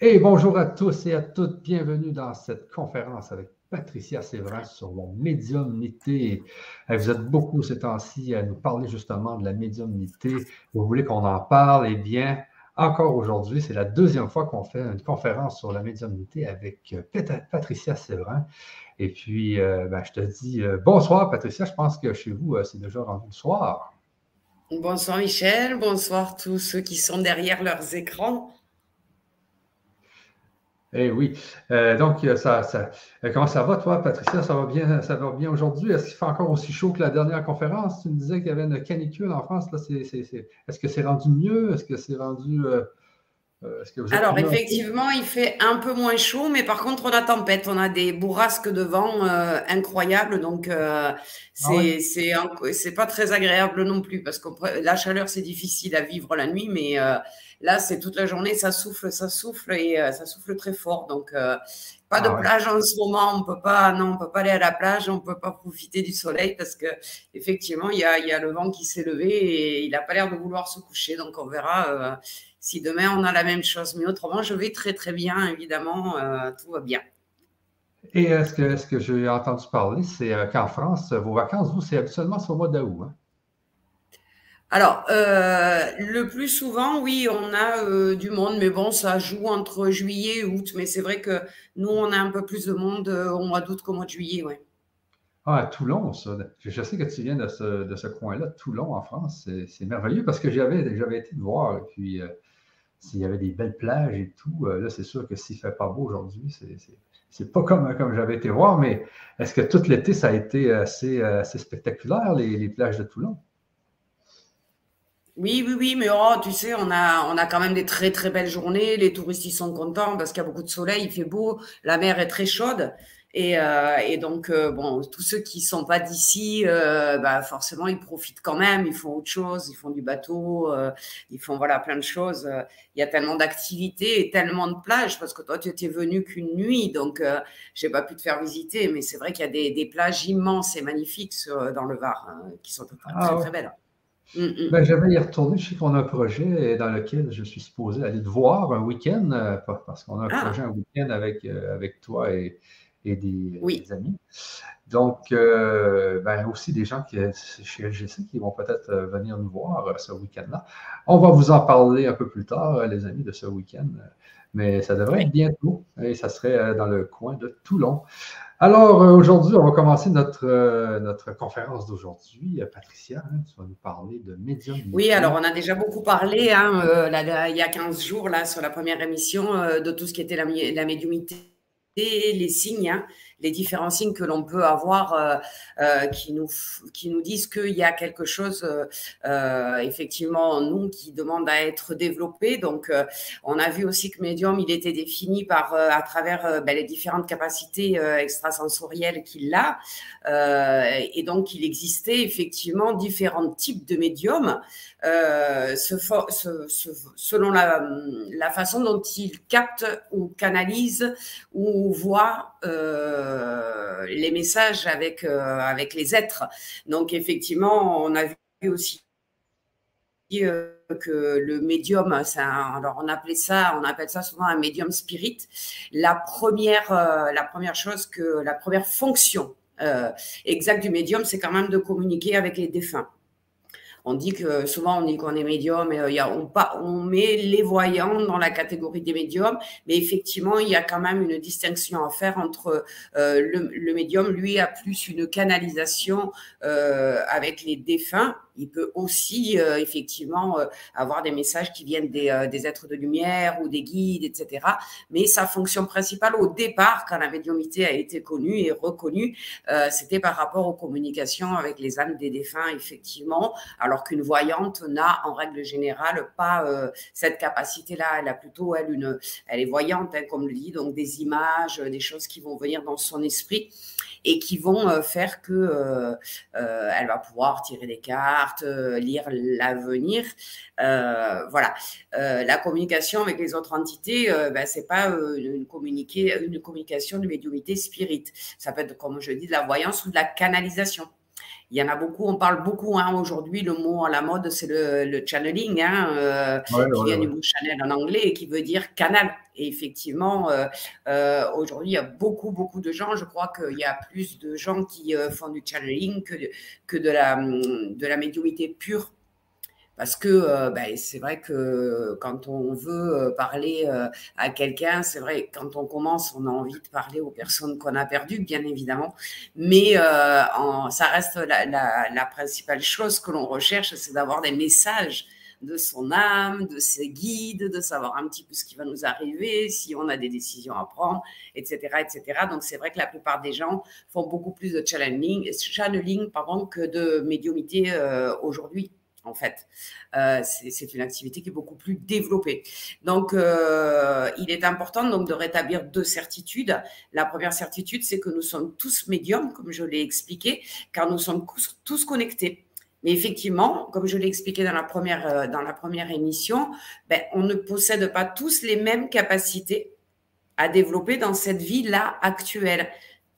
Et bonjour à tous et à toutes. Bienvenue dans cette conférence avec Patricia Séverin sur la médiumnité. Vous êtes beaucoup ces temps-ci à nous parler justement de la médiumnité. Vous voulez qu'on en parle? Eh bien, encore aujourd'hui, c'est la deuxième fois qu'on fait une conférence sur la médiumnité avec Patricia Séverin. Et puis, euh, ben, je te dis euh, bonsoir, Patricia. Je pense que chez vous, euh, c'est déjà rendu le soir. Bonsoir, Michel. Bonsoir tous ceux qui sont derrière leurs écrans. Eh oui. donc, ça, ça, comment ça va, toi, Patricia? Ça va bien, ça va bien aujourd'hui? Est-ce qu'il fait encore aussi chaud que la dernière conférence? Tu me disais qu'il y avait une canicule en France. Là, Est-ce que c'est rendu mieux? Est-ce que c'est rendu. Euh, Alors, effectivement, il fait un peu moins chaud, mais par contre, on a tempête. On a des bourrasques de vent euh, incroyables. Donc, euh, ah c'est pas très agréable non plus parce que la chaleur, c'est difficile à vivre la nuit, mais là, c'est toute la journée, ça souffle, ça souffle et ça souffle très fort. Donc, pas de ah plage en ce moment. On peut pas, non, on peut pas aller à la plage. On peut pas profiter du soleil parce que effectivement, il y a, y a le vent qui s'est levé et il a pas l'air de vouloir se coucher. Donc, on verra si demain on a la même chose. Mais autrement, je vais très très bien, évidemment, euh, tout va bien. Et est-ce que, ce que j'ai entendu parler, c'est euh, qu'en France, vos vacances, vous, c'est habituellement au mois d'août. Hein? Alors, euh, le plus souvent, oui, on a du monde, mais bon, ça joue entre juillet et août. Mais c'est vrai que nous, on a un peu plus de monde au mois d'août qu'au mois de juillet, oui. Ah, Toulon, ça. Je sais que tu viens de ce, de ce coin-là, Toulon, en France. C'est merveilleux parce que j'avais été te voir. Puis, s'il y avait des belles plages et tout, euh, là, c'est sûr que s'il ne fait pas beau aujourd'hui, c'est pas comme, comme j'avais été voir, mais est-ce que tout l'été, ça a été assez, assez spectaculaire, les, plages de Toulon? Oui, oui, oui, mais oh, tu sais, on a, on a quand même des très, très belles journées. Les touristes, ils sont contents parce qu'il y a beaucoup de soleil, il fait beau, la mer est très chaude. Et, euh, et donc, euh, bon, tous ceux qui sont pas d'ici, euh, bah, forcément, ils profitent quand même. Ils font autre chose, ils font du bateau, ils font voilà plein de choses. Il y a tellement d'activités et tellement de plages parce que toi, tu étais venu qu'une nuit, donc j'ai pas pu te faire visiter. Mais c'est vrai qu'il y a des, des, plages immenses et magnifiques dans le Var hein, qui sont très, ah très, belles. Mm, mm. Ben, J'aimerais y retourner. Je sais qu'on a un projet dans lequel je suis supposé aller te voir un week-end, parce qu'on a un ah. projet un week-end avec, avec toi et, et des, amis. Donc, euh, ben aussi des gens qui, chez LGC qui vont peut-être euh, venir nous voir euh, ce week-end-là. On va vous en parler un peu plus tard, les amis, de ce week-end. Mais ça devrait être bientôt et ça serait dans le coin de Toulon. Alors, aujourd'hui, on va commencer notre, notre conférence d'aujourd'hui. Patricia, hein, tu vas nous parler de médium. Oui, alors on a déjà beaucoup parlé hein, il y a 15 jours là, sur la première émission de tout ce qui était la, la médiumité les signes, hein, les différents signes que l'on peut avoir euh, euh, qui, nous, qui nous disent qu'il y a quelque chose, euh, effectivement, en nous qui demande à être développé. Donc, on a vu aussi que médium, il était défini par, à travers ben, les différentes capacités extrasensorielles qu'il a. et donc, il existait effectivement différents types de médiums. Euh, selon la, la, façon dont il capte ou canalise ou voit euh, les messages avec, euh, avec les êtres. Donc effectivement, on a vu aussi que le médium, alors on appelait ça, on appelle ça souvent un médium spirit. La première, la première chose que, la première fonction exacte du médium, c'est quand même de communiquer avec les défunts. On dit que souvent on dit qu'on est médium, et, euh, on, on, met les voyants dans la catégorie des médiums, mais effectivement il y a quand même une distinction à faire entre euh, le, médium, lui a plus une canalisation euh, avec les défunts il peut aussi euh, effectivement euh, avoir des messages qui viennent euh, des, êtres de lumière ou des guides, etc. Mais sa fonction principale au départ, quand la médiumité a été connue et reconnue, c'était par rapport aux communications avec les âmes des défunts, effectivement, alors qu'une voyante n'a en règle générale pas cette capacité-là. Elle a plutôt, elle, une, elle est voyante, hein, comme le dit, donc des images, des choses qui vont venir dans son esprit et qui vont euh, faire que euh, euh, elle va pouvoir tirer des cartes, lire l'avenir. voilà. la communication avec les autres entités, ben, c'est pas une, une communication de médiumité spirit. Ça peut être, comme je dis, de la voyance ou de la canalisation. Il y en a beaucoup, on parle beaucoup hein, aujourd'hui, le mot à la mode, c'est le, channeling, hein, euh, qui vient du mot channel en anglais et qui veut dire canal. Et effectivement, euh, euh, aujourd'hui, il y a beaucoup, beaucoup de gens, je crois qu'il y a plus de gens qui font du channeling que de, que de, la, de la médiumité pure parce que euh, ben, c'est vrai que quand on veut euh, parler euh, à quelqu'un, c'est vrai, quand on commence, on a envie de parler aux personnes qu'on a perdues, bien évidemment. Mais ça reste la, principale chose que l'on recherche, c'est d'avoir des messages de son âme, de ses guides, de savoir un petit peu ce qui va nous arriver, si on a des décisions à prendre, etc. etc. Donc c'est vrai que la plupart des gens font beaucoup plus de channeling, channeling pardon, que de médiumité aujourd'hui en fait. Euh, c'est une activité qui est beaucoup plus développée. Donc, euh, il est important donc de rétablir deux certitudes. La première certitude, c'est que nous sommes tous médiums, comme je l'ai expliqué, car nous sommes tous connectés. Mais effectivement, comme je l'ai expliqué dans la première, euh, émission, ben, on ne possède pas tous les mêmes capacités à développer dans cette vie-là actuelle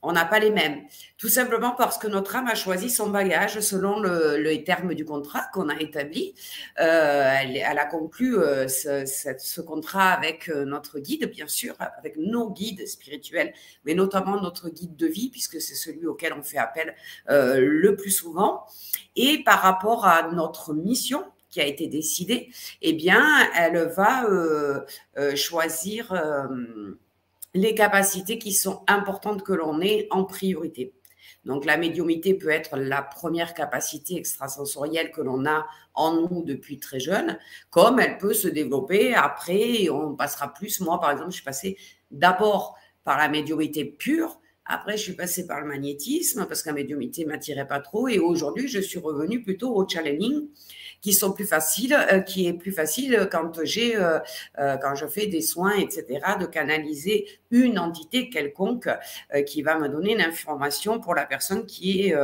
on n'a pas les mêmes. Tout simplement parce que notre âme a choisi son bagage selon le, le terme du contrat qu'on a établi. Euh, elle, a conclu euh, ce, contrat avec euh, notre guide, bien sûr, avec nos guides spirituels, mais notamment notre guide de vie, puisque c'est celui auquel on fait appel le plus souvent. Et par rapport à notre mission, qui a été décidée, eh bien, elle va choisir les capacités qui sont importantes que l'on ait en priorité. Donc la médiumité peut être la première capacité extrasensorielle que l'on a en nous depuis très jeune, comme elle peut se développer après, on passera plus. Moi, par exemple, je suis passée d'abord par la médiumité pure, après, je suis passée par le magnétisme parce que médiumité m'attirait pas trop. Et aujourd'hui, je suis revenue plutôt au channeling qui sont plus faciles, euh, qui est plus facile quand j'ai, euh, euh, quand je fais des soins, etc., de canaliser une entité quelconque qui va me donner une information pour la personne qui est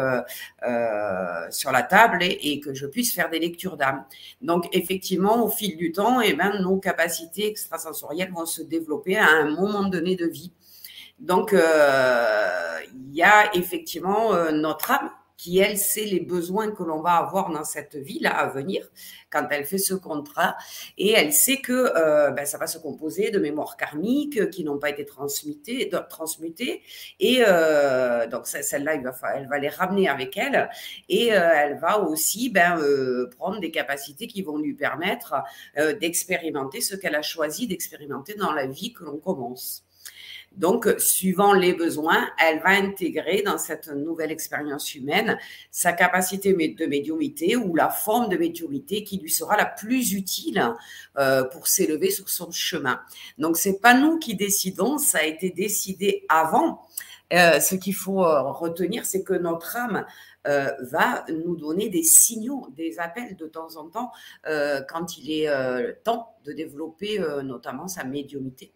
sur la table et, que je puisse faire des lectures d'âme. Donc, effectivement, au fil du temps, et eh ben, nos capacités extrasensorielles vont se développer à un moment donné de vie. Donc, il y a effectivement notre âme qui, elle, sait les besoins que l'on va avoir dans cette vie-là à venir quand elle fait ce contrat. Et elle sait que euh, ben, ça va se composer de mémoires karmiques qui n'ont pas été transmutées. et euh, donc, celle-là, elle va, les ramener avec elle. Et euh, elle va aussi ben, prendre des capacités qui vont lui permettre d'expérimenter ce qu'elle a choisi d'expérimenter dans la vie que l'on commence. Donc, suivant les besoins, elle va intégrer dans cette nouvelle expérience humaine sa capacité de médiumité ou la forme de médiumité qui lui sera la plus utile euh, pour s'élever sur son chemin. Donc, c'est pas nous qui décidons, ça a été décidé avant. Euh, ce qu'il faut euh, retenir, c'est que notre âme va nous donner des signaux, des appels de temps en temps quand il est temps de développer notamment sa médiumité.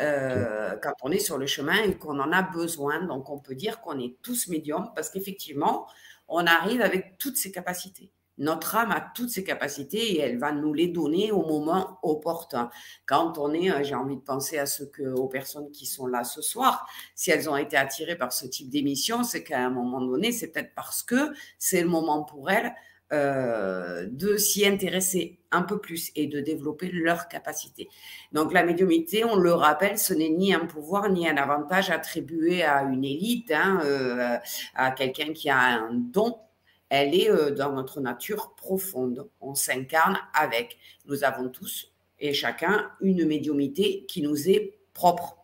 Euh, quand on est sur le chemin et qu'on en a besoin. Donc, on peut dire qu'on est tous médiums parce qu'effectivement, on arrive avec toutes ces capacités. Notre âme a toutes ces capacités et elle va nous les donner au moment opportun. Quand on est, euh, j'ai envie de penser à ce que, aux personnes qui sont là ce soir, si elles ont été attirées par ce type d'émission, c'est qu'à un moment donné, c'est peut-être parce que c'est le moment pour elles euh, de s'y intéresser un peu plus et de développer leurs capacités. Donc la médiumité, on le rappelle, ce n'est ni un pouvoir ni un avantage attribué à une élite, hein, euh, à quelqu'un qui a un don. Elle est euh, dans notre nature profonde. On s'incarne avec. Nous avons tous et chacun une médiumité qui nous est propre,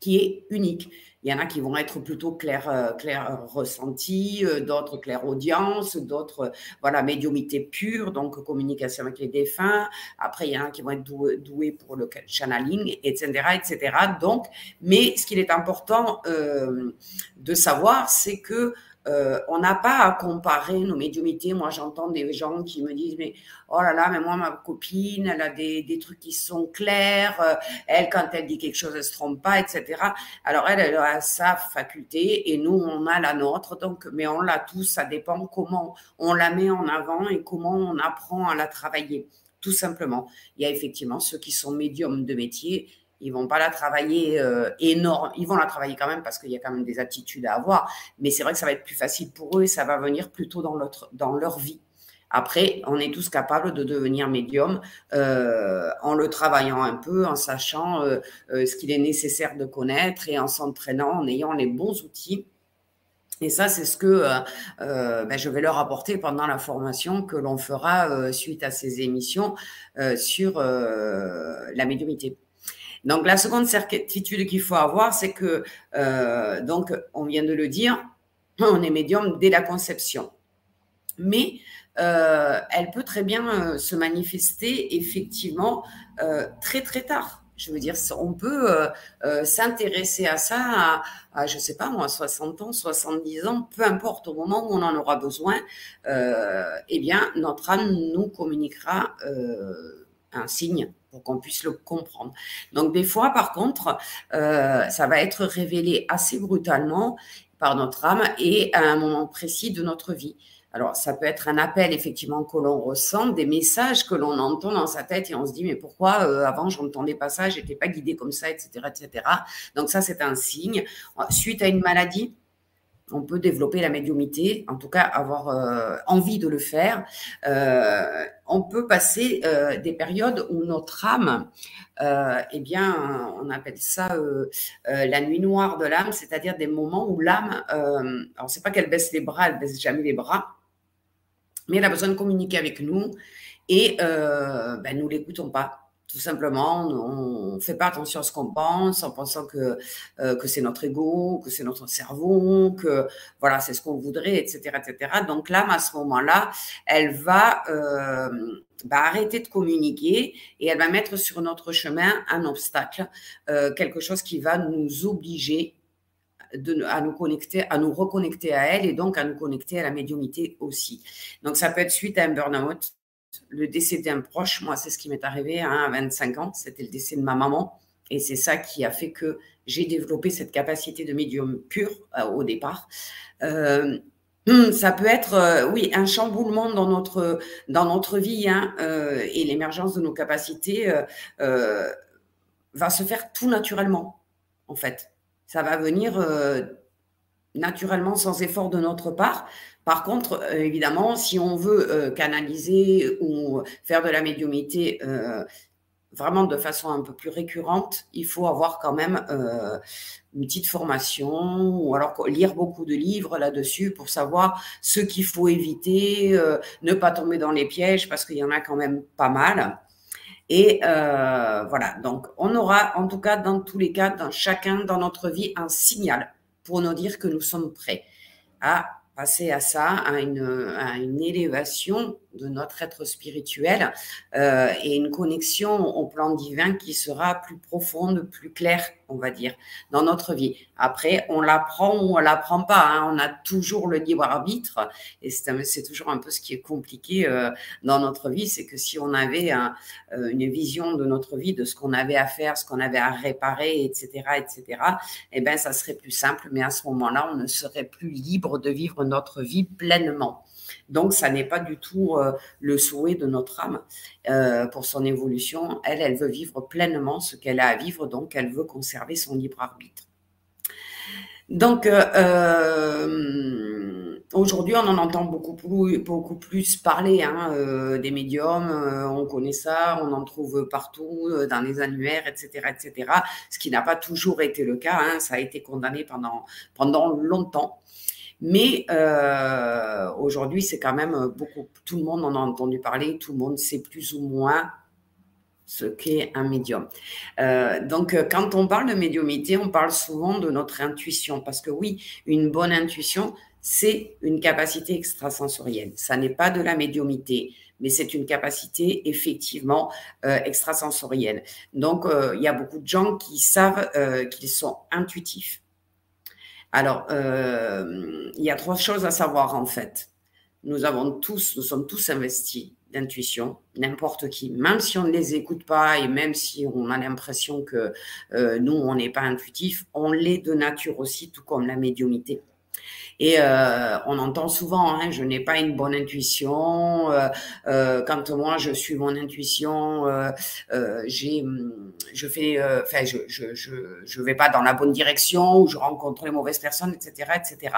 qui est unique. Il y en a qui vont être plutôt clair, euh, clair ressenti, euh, d'autres clair audience, d'autres euh, voilà médiumité pure, donc communication avec les défunts. Après, il y en a qui vont être doués, pour le channeling, etc., etc. Donc, mais ce qu'il est important de savoir, c'est que euh, on n'a pas à comparer nos médiumités. Moi, j'entends des gens qui me disent, mais oh là là, mais moi, ma copine, elle a des, trucs qui sont clairs. Euh, elle, quand elle dit quelque chose, elle se trompe pas, etc. Alors, elle, elle a sa faculté et nous, on a la nôtre. Donc, mais on l'a tous. Ça dépend comment on la met en avant et comment on apprend à la travailler. Tout simplement. Il y a effectivement ceux qui sont médiums de métier Ils vont pas la travailler euh, énorme. Ils vont la travailler quand même parce qu'il y a quand même des attitudes à avoir. Mais c'est vrai que ça va être plus facile pour eux et ça va venir plutôt dans, dans leur vie. Après, on est tous capables de devenir médium euh, en le travaillant un peu, en sachant euh, ce qu'il est nécessaire de connaître et en s'entraînant, en ayant les bons outils. Et ça, c'est ce que ben, je vais leur apporter pendant la formation que l'on fera suite à ces émissions sur la médiumité. Donc, la seconde certitude qu'il faut avoir, c'est que, euh, donc, on vient de le dire, on est médium dès la conception. Mais euh, elle peut très bien euh, se manifester effectivement très très tard. Je veux dire, on peut s'intéresser à ça à, je ne sais pas moi, 60 ans, 70 ans, peu importe, au moment où on en aura besoin, eh bien, notre âme nous communiquera un signe pour qu'on puisse le comprendre. Donc des fois, par contre, euh, ça va être révélé assez brutalement par notre âme et à un moment précis de notre vie. Alors, ça peut être un appel, effectivement, que l'on ressent, des messages que l'on entend dans sa tête et on se dit, mais pourquoi euh, avant, je n'entendais pas ça, je n'étais pas guidé comme ça, etc., etc. Donc, ça, c'est un signe. Suite à une maladie, on peut développer la médiumité, en tout cas avoir euh, envie de le faire. Euh, on peut passer euh, des périodes où notre âme, eh bien, on appelle ça la nuit noire de l'âme, c'est-à-dire des moments où l'âme, alors c'est pas qu'elle baisse les bras, elle baisse jamais les bras, mais elle a besoin de communiquer avec nous et ben, nous l'écoutons pas tout simplement, on ne fait pas attention à ce qu'on pense en pensant que, euh, que c'est notre ego, que c'est notre cerveau, que voilà, c'est ce qu'on voudrait, etc., etc. Donc l'âme, à ce moment-là, elle va euh, bah, arrêter de communiquer et elle va mettre sur notre chemin un obstacle, euh, quelque chose qui va nous obliger de, à nous connecter, à nous reconnecter à elle et donc à nous connecter à la médiumité aussi. Donc ça peut être suite à un burn-out, le décès d'un proche, moi, c'est ce qui m'est arrivé hein, à 25 ans. C'était le décès de ma maman. Et c'est ça qui a fait que j'ai développé cette capacité de médium pur euh, au départ. Euh, hmm, ça peut être, euh, oui, un chamboulement dans notre, dans notre vie hein, et l'émergence de nos capacités va se faire tout naturellement, en fait. Ça va venir naturellement sans effort de notre part. Par contre, euh, évidemment, si on veut euh, canaliser ou faire de la médiumité euh, vraiment de façon un peu plus récurrente, il faut avoir quand même une petite formation ou alors lire beaucoup de livres là-dessus pour savoir ce qu'il faut éviter, ne pas tomber dans les pièges parce qu'il y en a quand même pas mal. Et voilà, donc on aura en tout cas dans tous les cas, dans chacun dans notre vie, un signal pour nous dire que nous sommes prêts à passer à ça, à une, à une élévation de notre être spirituel euh, et une connexion au plan divin qui sera plus profonde, plus claire, on va dire, dans notre vie. Après, on l'apprend ou on l'apprend pas. Hein. On a toujours le libre arbitre et c'est toujours un peu ce qui est compliqué euh, dans notre vie, c'est que si on avait euh, une vision de notre vie, de ce qu'on avait à faire, ce qu'on avait à réparer, etc., etc., eh ben, ça serait plus simple. Mais à ce moment-là, on ne serait plus libre de vivre notre vie pleinement. Donc, ça n'est pas du tout euh, le souhait de notre âme euh, pour son évolution. Elle, elle veut vivre pleinement ce qu'elle a à vivre, donc elle veut conserver son libre arbitre. Donc, euh, aujourd'hui, on en entend beaucoup plus, parler hein, des médiums. on connaît ça, on en trouve partout dans les annuaires, etc., etc. Ce qui n'a pas toujours été le cas. Hein, ça a été condamné pendant longtemps. Mais euh, aujourd'hui, c'est quand même beaucoup. Tout le monde en a entendu parler, tout le monde sait plus ou moins ce qu'est un médium. Euh, donc, quand on parle de médiumité, on parle souvent de notre intuition, parce que oui, une bonne intuition, c'est une capacité extrasensorielle. Ça n'est pas de la médiumité, mais c'est une capacité effectivement euh, extrasensorielle. Donc, il y a beaucoup de gens qui savent qu'ils sont intuitifs. Alors, euh, il y a trois choses à savoir en fait. Nous avons tous, nous sommes tous investis d'intuition, n'importe qui, même si on ne les écoute pas et même si on a l'impression que euh, nous, on n'est pas intuitif, on l'est de nature aussi, tout comme la médiumité. Et euh, on entend souvent, hein, je n'ai pas une bonne intuition. Euh, euh, quand moi je suis mon intuition, j'ai, je fais, enfin, je, je, je, vais pas dans la bonne direction ou je rencontre les mauvaises personnes, etc., etc.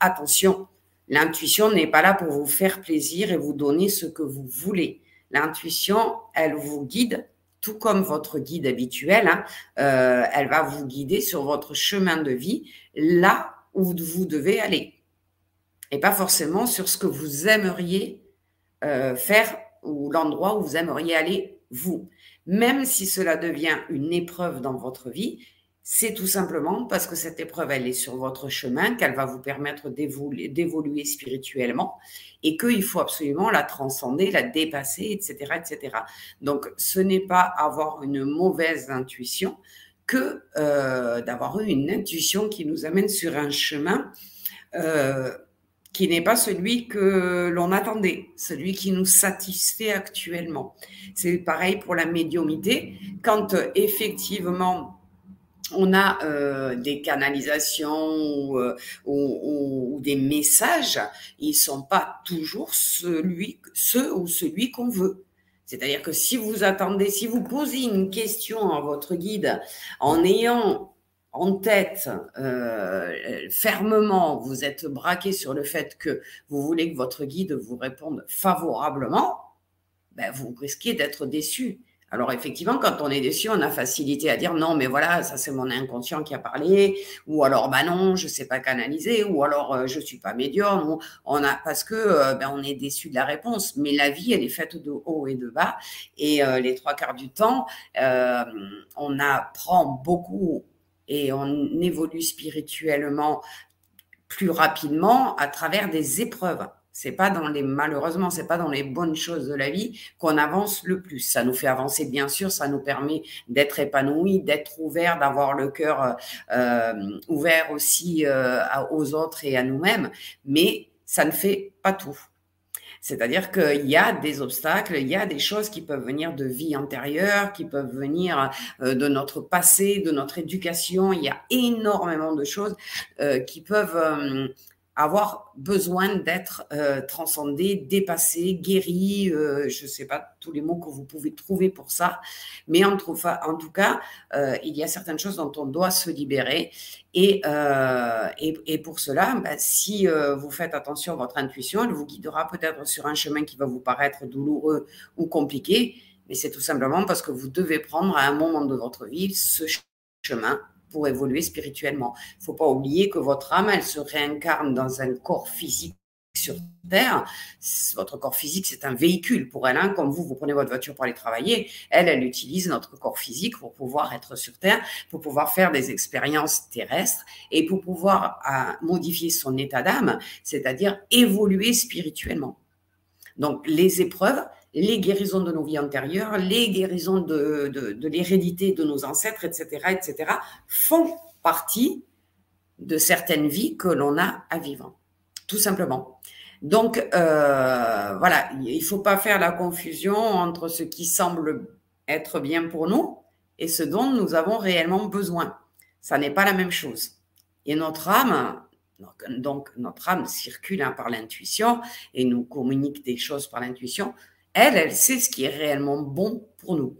Attention, l'intuition n'est pas là pour vous faire plaisir et vous donner ce que vous voulez. L'intuition, elle vous guide tout comme votre guide habituel, hein, elle va vous guider sur votre chemin de vie, là où vous devez aller. Et pas forcément sur ce que vous aimeriez euh, faire ou l'endroit où vous aimeriez aller, vous. Même si cela devient une épreuve dans votre vie, c'est tout simplement parce que cette épreuve, elle est sur votre chemin, qu'elle va vous permettre d'évoluer spirituellement et qu'il faut absolument la transcender, la dépasser, etc., etc. Donc, ce n'est pas avoir une mauvaise intuition que euh, d'avoir eu une intuition qui nous amène sur un chemin euh, qui n'est pas celui que l'on attendait, celui qui nous satisfait actuellement. C'est pareil pour la médiumité. Quand effectivement on a euh, des canalisations ou, des messages, ils sont pas toujours celui, ceux ou celui qu'on veut. C'est-à-dire que si vous attendez, si vous posez une question à votre guide en ayant en tête euh, fermement, vous êtes braqué sur le fait que vous voulez que votre guide vous réponde favorablement, ben vous risquez d'être déçu. Alors effectivement, quand on est déçu, on a facilité à dire non, mais voilà, ça c'est mon inconscient qui a parlé, ou alors bah non, je sais pas canaliser, ou alors euh, je suis pas médium, ou on a parce que euh, ben, on est déçu de la réponse. Mais la vie, elle est faite de haut et de bas, et euh, les trois quarts du temps, on apprend beaucoup et on évolue spirituellement plus rapidement à travers des épreuves. C'est pas dans les malheureusement, c'est pas dans les bonnes choses de la vie qu'on avance le plus. Ça nous fait avancer, bien sûr, ça nous permet d'être épanoui, d'être ouvert, d'avoir le cœur euh, ouvert aussi euh, aux autres et à nous-mêmes, mais ça ne fait pas tout. C'est-à-dire qu'il y a des obstacles, il y a des choses qui peuvent venir de vie antérieure, qui peuvent venir euh, de notre passé, de notre éducation. Il y a énormément de choses qui peuvent avoir besoin d'être euh, transcendé, dépassé, guéri, euh, je ne sais pas tous les mots que vous pouvez trouver pour ça, mais en, tout cas, euh, il y a certaines choses dont on doit se libérer. Et, pour cela, bah, si vous faites attention à votre intuition, elle vous guidera peut-être sur un chemin qui va vous paraître douloureux ou compliqué, mais c'est tout simplement parce que vous devez prendre à un moment de votre vie ce chemin pour évoluer spirituellement. Il ne faut pas oublier que votre âme, elle se réincarne dans un corps physique sur Terre. Votre corps physique, c'est un véhicule pour elle. Hein. Comme vous, vous prenez votre voiture pour aller travailler. Elle, elle utilise notre corps physique pour pouvoir être sur Terre, pour pouvoir faire des expériences terrestres et pour pouvoir euh, modifier son état d'âme, c'est-à-dire évoluer spirituellement. Donc, les épreuves, les guérisons de nos vies antérieures, les guérisons de, de, l'hérédité de nos ancêtres, etc., etc., font partie de certaines vies que l'on a à vivre, tout simplement. Donc, euh, voilà, il ne faut pas faire la confusion entre ce qui semble être bien pour nous et ce dont nous avons réellement besoin. Ça n'est pas la même chose. Et notre âme, donc, notre âme circule hein, par l'intuition et nous communique des choses par l'intuition elle, elle sait ce qui est réellement bon pour nous.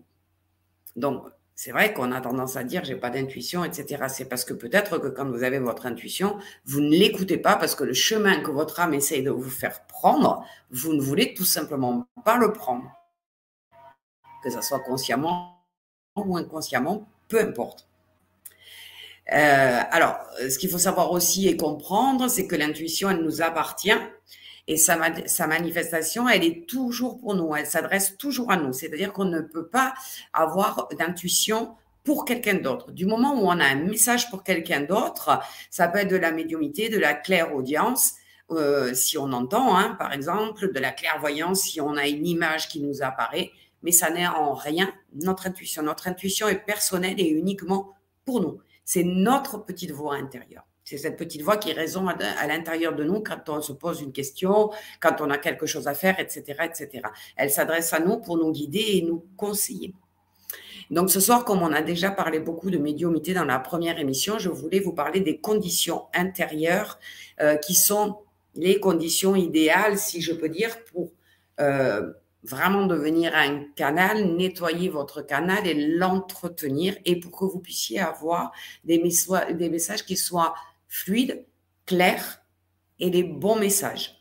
Donc, c'est vrai qu'on a tendance à dire j'ai pas d'intuition, etc. C'est parce que peut-être que quand vous avez votre intuition, vous ne l'écoutez pas parce que le chemin que votre âme essaye de vous faire prendre, vous ne voulez tout simplement pas le prendre. Que ce soit consciemment ou inconsciemment, peu importe. Euh, alors, ce qu'il faut savoir aussi et comprendre, c'est que l'intuition, elle nous appartient et sa, manifestation, elle est toujours pour nous, elle s'adresse toujours à nous. C'est-à-dire qu'on ne peut pas avoir d'intuition pour quelqu'un d'autre. Du moment où on a un message pour quelqu'un d'autre, ça peut être de la médiumité, de la claire-audience, euh, si on entend, hein, par exemple, de la clairvoyance, si on a une image qui nous apparaît, mais ça n'est en rien notre intuition. Notre intuition est personnelle et uniquement pour nous. C'est notre petite voix intérieure. C'est cette petite voix qui résonne à, l'intérieur de nous quand on se pose une question, quand on a quelque chose à faire, etc., etc. Elle s'adresse à nous pour nous guider et nous conseiller. Donc ce soir, comme on a déjà parlé beaucoup de médiumité dans la première émission, je voulais vous parler des conditions intérieures euh, qui sont les conditions idéales, si je peux dire, pour euh, vraiment devenir un canal, nettoyer votre canal et l'entretenir et pour que vous puissiez avoir des, des messages qui soient fluides, clairs et des bons messages.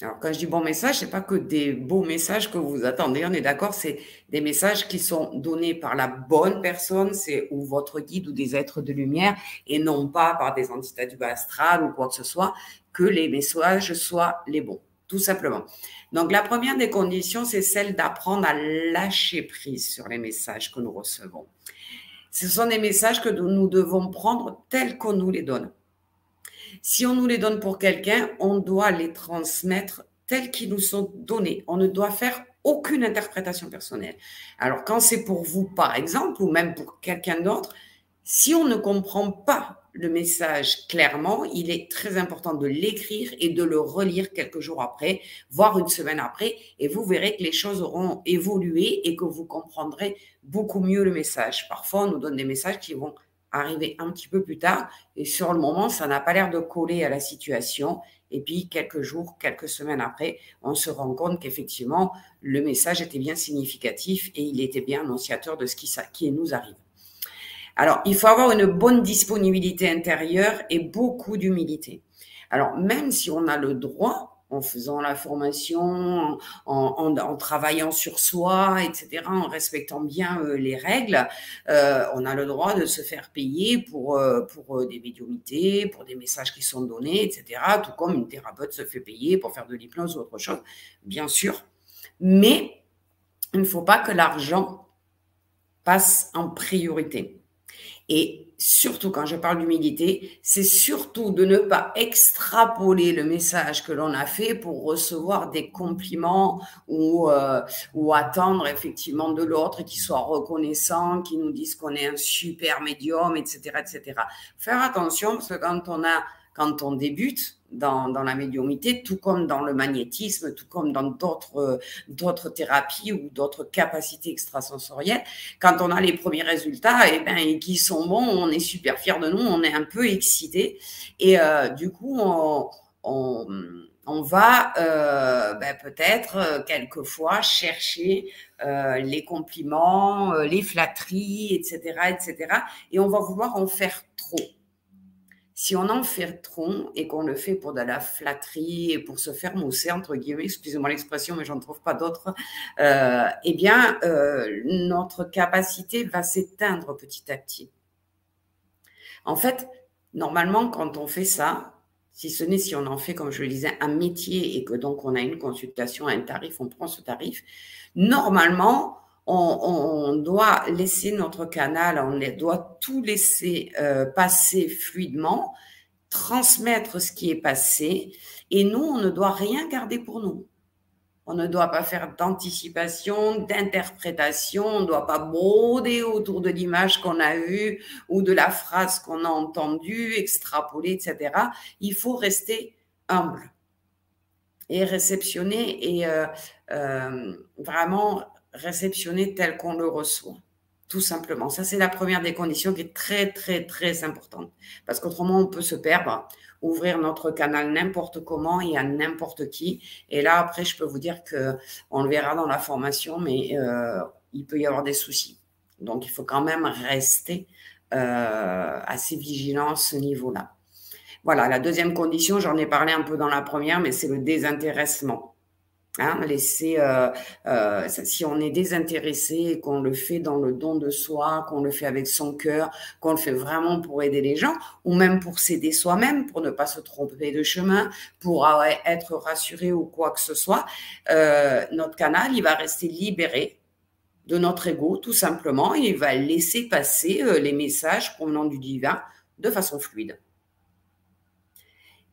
Alors, quand je dis bon message, c'est pas que des beaux messages que vous attendez, on est d'accord, c'est des messages qui sont donnés par la bonne personne, c'est ou votre guide ou des êtres de lumière, et non pas par des entités du bas astral ou quoi que ce soit, que les messages soient les bons, tout simplement. Donc, la première des conditions, c'est celle d'apprendre à lâcher prise sur les messages que nous recevons. Ce sont des messages que nous devons prendre tels qu'on nous les donne. Si on nous les donne pour quelqu'un, on doit les transmettre tels qu'ils nous sont donnés. On ne doit faire aucune interprétation personnelle. Alors quand c'est pour vous, par exemple, ou même pour quelqu'un d'autre, si on ne comprend pas le message clairement, il est très important de l'écrire et de le relire quelques jours après, voire une semaine après, et vous verrez que les choses auront évolué et que vous comprendrez beaucoup mieux le message. Parfois, on nous donne des messages qui vont arriver un petit peu plus tard. Et sur le moment, ça n'a pas l'air de coller à la situation. Et puis, quelques jours, quelques semaines après, on se rend compte qu'effectivement, le message était bien significatif et il était bien annonciateur de ce qui, qui nous arrive. Alors, il faut avoir une bonne disponibilité intérieure et beaucoup d'humilité. Alors, même si on a le droit en faisant la formation, en, travaillant sur soi, etc., en respectant bien euh, les règles, euh, on a le droit de se faire payer pour, euh, pour des médiumités, pour des messages qui sont donnés, etc., tout comme une thérapeute se fait payer pour faire de l'hypnose ou autre chose, bien sûr. Mais il ne faut pas que l'argent passe en priorité. Et surtout quand je parle d'humilité, c'est surtout de ne pas extrapoler le message que l'on a fait pour recevoir des compliments ou, euh, ou attendre effectivement de l'autre qui soit reconnaissant, qui nous dise qu'on est un super médium, etc., etc. Faire attention parce que quand on a, quand on débute, dans, la médiumité, tout comme dans le magnétisme, tout comme dans d'autres d'autres thérapies ou d'autres capacités extrasensorielles. Quand on a les premiers résultats, et eh ben, et qui sont bons, on est super fiers de nous, on est un peu excité, et euh, du coup, on, va euh, ben, peut-être euh, quelquefois chercher euh, les compliments, euh, les flatteries, etc., etc., et on va vouloir en faire. Si on en fait trop et qu'on le fait pour de la flatterie et pour se faire mousser, entre guillemets, excusez-moi l'expression, mais j'en trouve pas d'autres, euh, eh bien, euh, notre capacité va s'éteindre petit à petit. En fait, normalement, quand on fait ça, si ce n'est si on en fait, comme je le disais, un métier et que donc on a une consultation, un tarif, on prend ce tarif, normalement, on, doit laisser notre canal, on doit tout laisser euh, passer fluidement, transmettre ce qui est passé, et nous, on ne doit rien garder pour nous. On ne doit pas faire d'anticipation, d'interprétation, on ne doit pas broder autour de l'image qu'on a vue ou de la phrase qu'on a entendue, extrapoler, etc. Il faut rester humble et réceptionner et euh, euh, vraiment réceptionner tel qu'on le reçoit. Tout simplement. Ça, c'est la première des conditions qui est très, très, très importante. Parce qu'autrement, on peut se perdre, ouvrir notre canal n'importe comment et à n'importe qui. Et là, après, je peux vous dire que on le verra dans la formation, mais euh, il peut y avoir des soucis. Donc, il faut quand même rester euh, assez vigilant à ce niveau-là. Voilà, la deuxième condition, j'en ai parlé un peu dans la première, mais c'est le désintéressement. Hein, laisser, euh, euh, si on est désintéressé, qu'on le fait dans le don de soi, qu'on le fait avec son cœur, qu'on le fait vraiment pour aider les gens, ou même pour s'aider soi-même, pour ne pas se tromper de chemin, pour euh, être rassuré ou quoi que ce soit, notre canal, il va rester libéré de notre ego, tout simplement, et il va laisser passer les messages provenant du divin de façon fluide.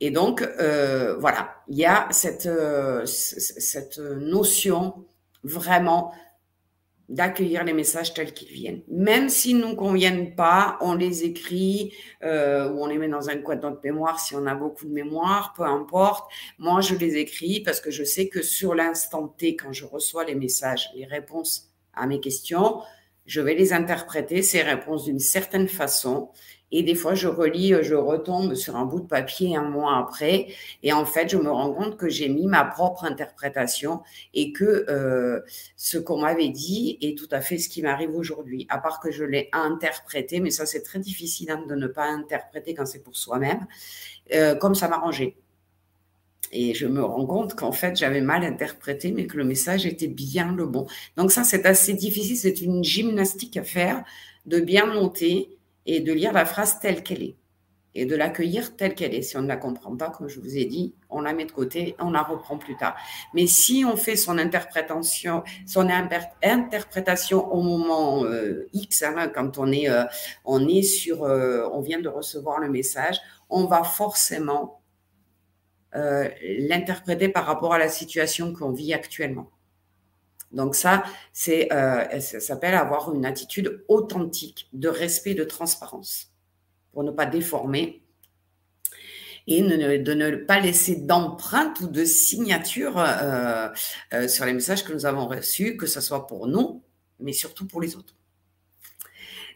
Et donc, euh, voilà, il y a cette, euh, cette notion vraiment d'accueillir les messages tels qu'ils viennent. Même s'ils ne nous conviennent pas, on les écrit euh, ou on les met dans un coin de notre mémoire si on a beaucoup de mémoire, peu importe. Moi, je les écris parce que je sais que sur l'instant T, quand je reçois les messages, les réponses à mes questions, je vais les interpréter, ces réponses, d'une certaine façon. Et des fois, je relis, euh, je retombe sur un bout de papier un mois après, et en fait, je me rends compte que j'ai mis ma propre interprétation et que euh, ce qu'on m'avait dit est tout à fait ce qui m'arrive aujourd'hui, à part que je l'ai interprété, mais ça, c'est très difficile hein, de ne pas interpréter quand c'est pour soi-même, euh, comme ça m'arrangeait. Et je me rends compte qu'en fait, j'avais mal interprété, mais que le message était bien le bon. Donc ça, c'est assez difficile. C'est une gymnastique à faire de bien monter et de lire la phrase telle qu'elle est et de l'accueillir telle qu'elle est. Si on ne la comprend pas, comme je vous ai dit, on la met de côté, on la reprend plus tard. Mais si on fait son interprétation, son interprétation au moment euh, X, hein, quand on est, euh, sur, euh, on vient de recevoir le message, on va forcément l'interpréter par rapport à la situation qu'on vit actuellement. Donc ça, c'est, euh, ça s'appelle avoir une attitude authentique de respect, de transparence, pour ne pas déformer et de ne pas laisser d'empreinte ou de signature euh, euh, sur les messages que nous avons reçus, que ce soit pour nous, mais surtout pour les autres.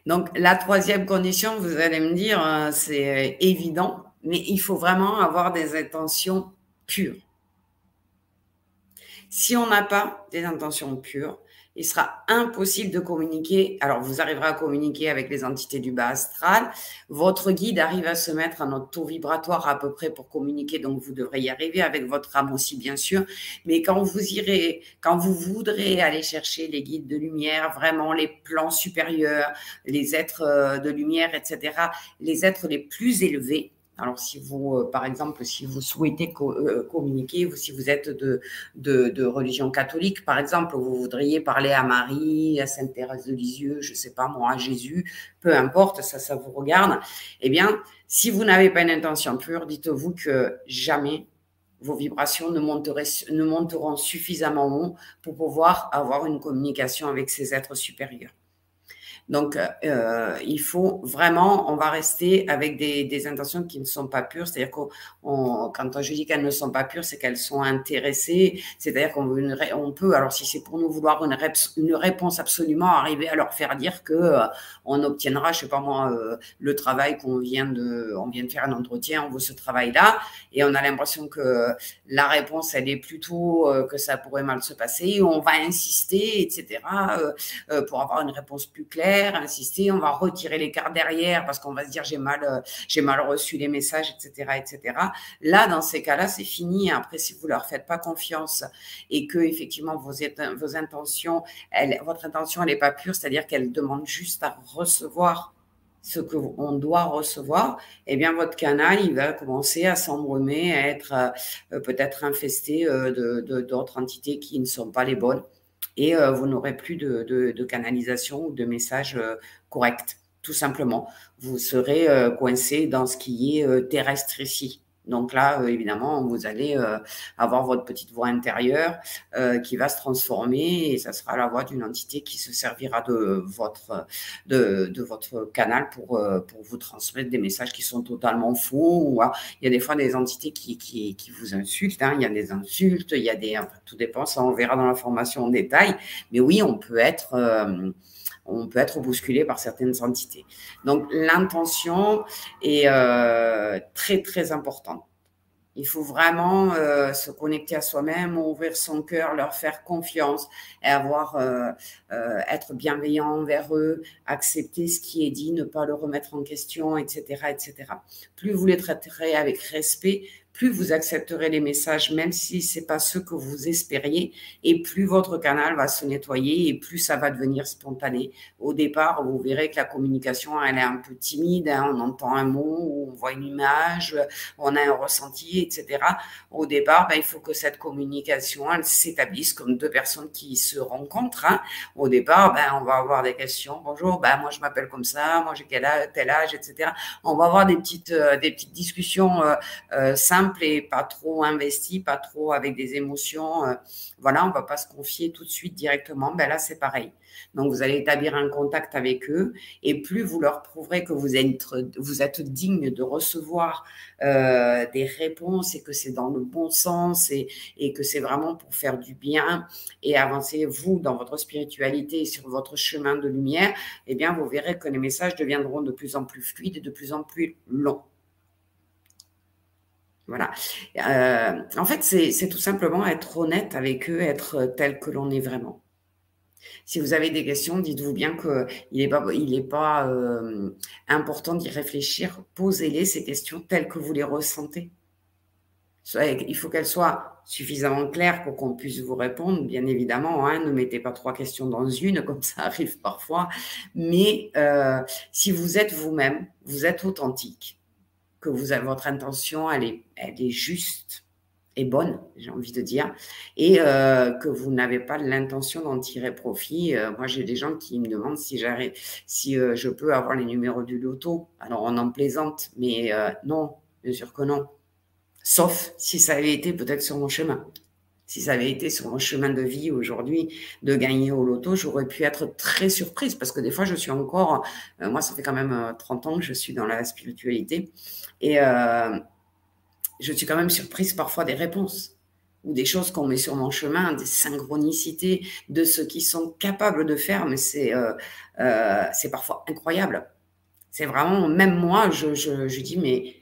Donc la troisième condition, vous allez me dire, c'est évident, mais il faut vraiment avoir des intentions pures. Si on n'a pas des intentions pures, il sera impossible de communiquer. Alors, vous arriverez à communiquer avec les entités du bas astral. Votre guide arrive à se mettre à notre taux vibratoire à peu près pour communiquer, donc vous devrez y arriver avec votre âme aussi, bien sûr. Mais quand vous irez, quand vous voudrez aller chercher les guides de lumière, vraiment les plans supérieurs, les êtres euh, de lumière, etc., les êtres les plus élevés, alors, si vous, euh, par exemple, si vous souhaitez euh, communiquer, ou si vous êtes de, religion catholique, par exemple, vous voudriez parler à Marie, à Sainte Thérèse de Lisieux, je ne sais pas moi, à Jésus, peu importe, ça, ça vous regarde. Eh bien, si vous n'avez pas une intention pure, dites-vous que jamais vos vibrations ne monteront suffisamment haut pour pouvoir avoir une communication avec ces êtres supérieurs. Donc, euh, il faut vraiment, on va rester avec des, intentions qui ne sont pas pures. C'est-à-dire qu'on, quand je dis qu'elles ne sont pas pures, c'est qu'elles sont intéressées. C'est-à-dire qu'on on peut, alors si c'est pour nous vouloir une, réponse absolument, arriver à leur faire dire que euh, on obtiendra, je sais pas moi, euh, le travail qu'on vient de, on vient de faire un entretien, on veut ce travail-là, et on a l'impression que la réponse, elle est plutôt que ça pourrait mal se passer. On va insister, etc., pour avoir une réponse plus claire insister, on va retirer les cartes derrière parce qu'on va se dire j'ai mal, euh, j'ai mal reçu les messages, etc., etc. Là, dans ces cas-là, c'est fini. Après, si vous leur faites pas confiance et que effectivement vos, vos intentions, votre intention, n'est pas pure, c'est-à-dire qu'elle demande juste à recevoir ce qu'on doit recevoir, eh bien votre canal il va commencer à s'embrumer, à être euh, peut-être infesté euh, de d'autres entités qui ne sont pas les bonnes et euh, vous n'aurez plus de, canalisation ou de message euh, correct, tout simplement. Vous serez euh, coincé dans ce qui est terrestre ici. Donc là, évidemment, vous allez avoir votre petite voix intérieure qui va se transformer et ça sera la voix d'une entité qui se servira de votre, canal pour, vous transmettre des messages qui sont totalement faux. Il y a des fois des entités qui, vous insultent. Hein. il y a des insultes, il y a des... tout dépend, ça on verra dans l'information en détail. Mais oui, on peut être on peut être bousculé par certaines entités. Donc l'intention est euh, très très importante. Il faut vraiment euh, se connecter à soi-même, ouvrir son cœur, leur faire confiance et avoir euh, être bienveillant envers eux, accepter ce qui est dit, ne pas le remettre en question, etc., etc. Plus vous les traiterez avec respect, plus vous accepterez les messages, même si c'est pas ce que vous espériez, et plus votre canal va se nettoyer et plus ça va devenir spontané. Au départ, vous verrez que la communication, elle est un peu timide. Hein. on entend un mot, on voit une image, on a un ressenti, etc. Au départ, ben, il faut que cette communication, s'établisse comme deux personnes qui se rencontrent. Hein. Au départ, ben, on va avoir des questions. Bonjour, ben, moi je m'appelle comme ça, moi j'ai quel âge, tel âge, etc. On va avoir des petites, euh, des petites discussions euh, euh simples simple et pas trop investi, pas trop avec des émotions. Euh, voilà, on va pas se confier tout de suite directement. Ben là, c'est pareil. Donc, vous allez établir un contact avec eux et plus vous leur prouverez que vous êtes, vous digne de recevoir euh, des réponses et que c'est dans le bon sens et, et que c'est vraiment pour faire du bien et avancer vous dans votre spiritualité et sur votre chemin de lumière, eh bien, vous verrez que les messages deviendront de plus en plus fluides et de plus en plus longs. Voilà. Euh, en fait, c'est tout simplement être honnête avec eux, être tel que l'on est vraiment. Si vous avez des questions, dites-vous bien qu'il n'est pas, il est pas euh, important d'y réfléchir. Posez-les ces questions telles que vous les ressentez. Il faut qu'elles soient suffisamment claires pour qu'on puisse vous répondre, bien évidemment. Hein. ne mettez pas trois questions dans une, comme ça arrive parfois. Mais euh, si vous êtes vous-même, vous êtes authentique, que votre intention, elle est, juste, est bonne, j'ai envie de dire, et euh, que vous n'avez pas l'intention d'en tirer profit. Euh, moi, j'ai des gens qui me demandent si si euh, je peux avoir les numéros du loto. Alors, on en plaisante, mais non, bien sûr que non. Sauf si ça avait été peut-être sur mon chemin. Si ça avait été sur mon chemin de vie aujourd'hui de gagner au loto, j'aurais pu être très surprise parce que des fois, je suis encore, moi, ça fait quand même 30 ans que je suis dans la spiritualité et je suis quand même surprise parfois des réponses ou des choses qu'on met sur mon chemin, des synchronicités de ce qu'ils sont capables de faire, mais c'est euh, euh, parfois incroyable. C'est vraiment, même moi, je, je, je, dis, mais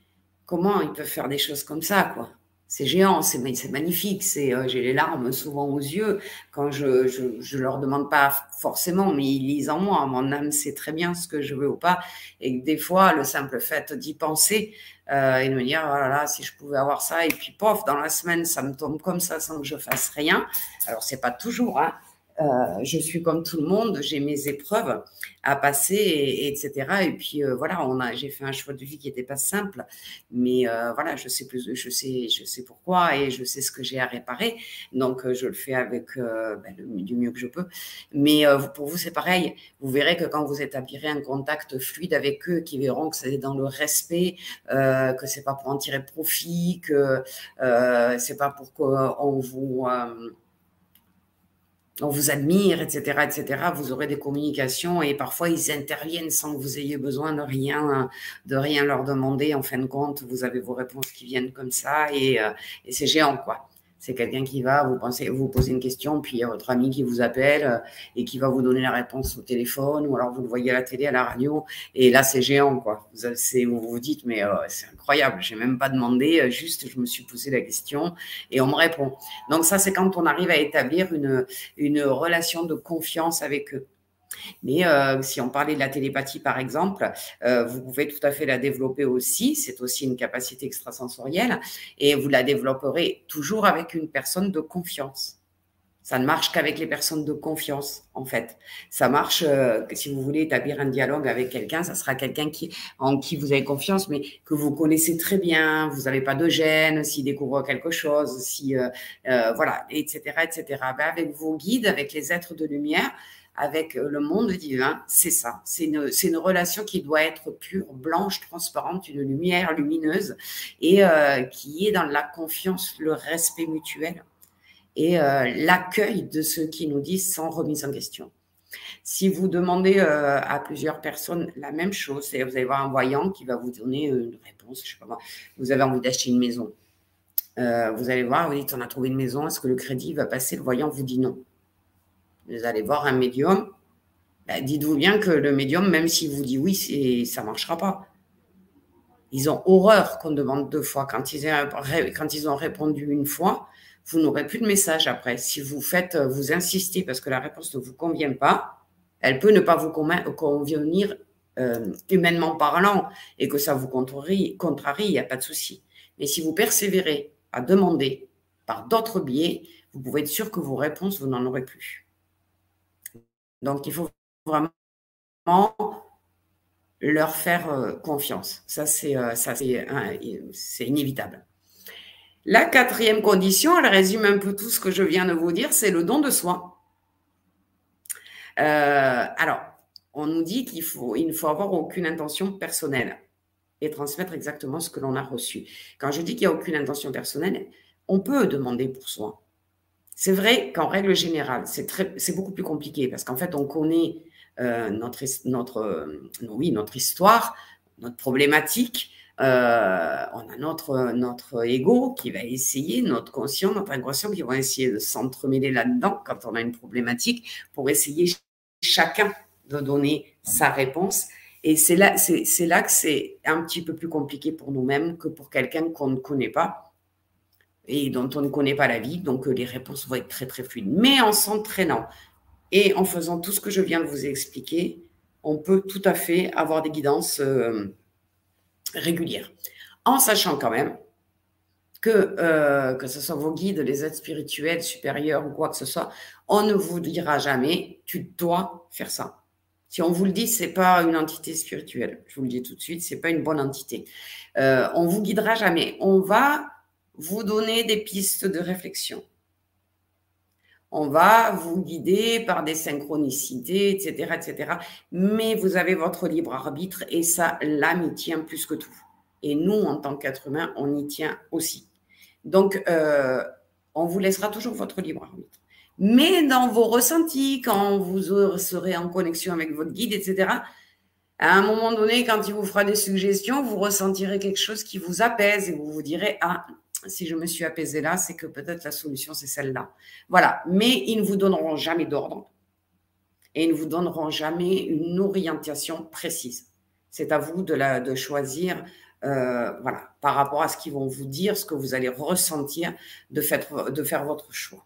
comment ils peuvent faire des choses comme ça, quoi? C'est géant, c'est magnifique, euh, j'ai les larmes souvent aux yeux quand je, je, leur demande pas forcément, mais ils lisent en moi. Mon âme sait très bien ce que je veux ou pas, et des fois le simple fait d'y penser euh, et de me dire oh si je pouvais avoir ça, et puis pof dans la semaine ça me tombe comme ça sans que je fasse rien. Alors c'est pas toujours, hein, je suis comme tout le monde, j'ai mes épreuves à passer, et, etc. Et puis euh, voilà, on a, j'ai fait un choix de vie qui n'était pas simple, mais euh, voilà, je sais plus, je sais, je sais pourquoi et je sais ce que j'ai à réparer. Donc je le fais avec ben, du mieux que je peux. Mais pour vous, c'est pareil. Vous verrez que quand vous établirez un contact fluide avec eux, qui verront que c'est dans le respect, que c'est pas pour en tirer profit, que c'est pas pour qu'on vous on vous admire, etc., etc., vous aurez des communications et parfois ils interviennent sans que vous ayez besoin de rien, de rien leur demander. En fin de compte, vous avez vos réponses qui viennent comme ça et, euh, et c'est géant, quoi. C'est quelqu'un qui va vous pensez, vous poser une question, puis il y a votre ami qui vous appelle euh, et qui va vous donner la réponse au téléphone, ou alors vous le voyez à la télé, à la radio, et là c'est géant, quoi. Vous, vous vous dites, mais euh, c'est incroyable, j'ai même pas demandé, euh, juste je me suis posé la question et on me répond. Donc ça, c'est quand on arrive à établir une, une relation de confiance avec eux. Mais euh, si on parlait de la télépathie, par exemple, euh, vous pouvez tout à fait la développer aussi. C'est aussi une capacité extrasensorielle et vous la développerez toujours avec une personne de confiance. Ça ne marche qu'avec les personnes de confiance, en fait. Ça marche euh, si vous voulez établir un dialogue avec quelqu'un, ça sera quelqu'un qui, en qui vous avez confiance, mais que vous connaissez très bien. Vous n'avez pas de gêne s'il découvre quelque chose, si voilà, etc., etc. Ben, avec vos guides, avec les êtres de lumière, avec euh, le monde divin, c'est ça. C'est une, relation qui doit être pure, blanche, transparente, une lumière lumineuse et euh, qui est dans la confiance, le respect mutuel et euh, l'accueil de ceux qui nous disent sans remise en question. Si vous demandez à plusieurs personnes la même chose, vous allez voir un voyant qui va vous donner une réponse, je sais pas moi, vous avez envie d'acheter une maison. vous allez voir, vous dites, on a trouvé une maison, est-ce que le crédit va passer? Le voyant vous dit non vous allez voir un médium, bah, dites-vous bien que le médium, même s'il vous dit oui, ça ne marchera pas. Ils ont horreur qu'on demande deux fois. Quand ils, ont répondu une fois, vous n'aurez plus de message après. Si vous faites, vous insistez parce que la réponse ne vous convient pas, elle peut ne pas vous convenir euh, humainement parlant et que ça vous contrarie, il n'y a pas de souci. Mais si vous persévérez à demander par d'autres biais, vous pouvez être sûr que vos réponses, vous n'en aurez plus. Donc, il faut vraiment leur faire euh, confiance. Ça, c'est euh, c'est inévitable. La quatrième condition, elle résume un peu tout ce que je viens de vous dire, c'est le don de soi. Euh, alors, on nous dit qu'il faut, ne faut avoir aucune intention personnelle. et transmettre exactement ce que l'on a reçu. Quand je dis qu'il n'y a aucune intention personnelle, on peut demander pour soi. C'est vrai qu'en règle générale, c'est beaucoup plus compliqué parce qu'en fait, on connaît euh, notre, euh, oui, notre histoire, notre problématique. Euh, on a notre, notre ego qui va essayer, notre conscient, notre inconscient qui vont essayer de s'entremêler là-dedans quand on a une problématique pour essayer chacun de donner sa réponse. Et c'est là, c'est là que c'est un petit peu plus compliqué pour nous-mêmes que pour quelqu'un qu'on ne connaît pas et dont on ne connaît pas la vie. Donc, les réponses vont être très, très fluides. Mais en s'entraînant et en faisant tout ce que je viens de vous expliquer, on peut tout à fait avoir des guidances euh, régulières. En sachant quand même que, euh, que ce soit vos guides, les aides spirituelles supérieures ou quoi que ce soit, on ne vous dira jamais, tu dois faire ça. Si on vous le dit, c'est pas une entité spirituelle. Je vous le dis tout de suite, c'est pas une bonne entité. Euh, on vous guidera jamais. On va vous donner des pistes de réflexion. On va vous guider par des synchronicités, etc., etc. Mais vous avez votre libre arbitre et ça, l'âme y tient plus que tout. Et nous, en tant qu'être humain, on y tient aussi. Donc, euh, on vous laissera toujours votre libre arbitre. Mais dans vos ressentis, quand vous serez en connexion avec votre guide, etc., à un moment donné, quand il vous fera des suggestions, vous ressentirez quelque chose qui vous apaise et vous vous direz, ah, si je me suis apaisée là, c'est que peut-être la solution, c'est celle-là. Voilà. Mais ils ne vous donneront jamais d'ordre et ils ne vous donneront jamais une orientation précise. C'est à vous de, la, de choisir, euh, voilà, par rapport à ce qu'ils vont vous dire, ce que vous allez ressentir, de de faire votre choix.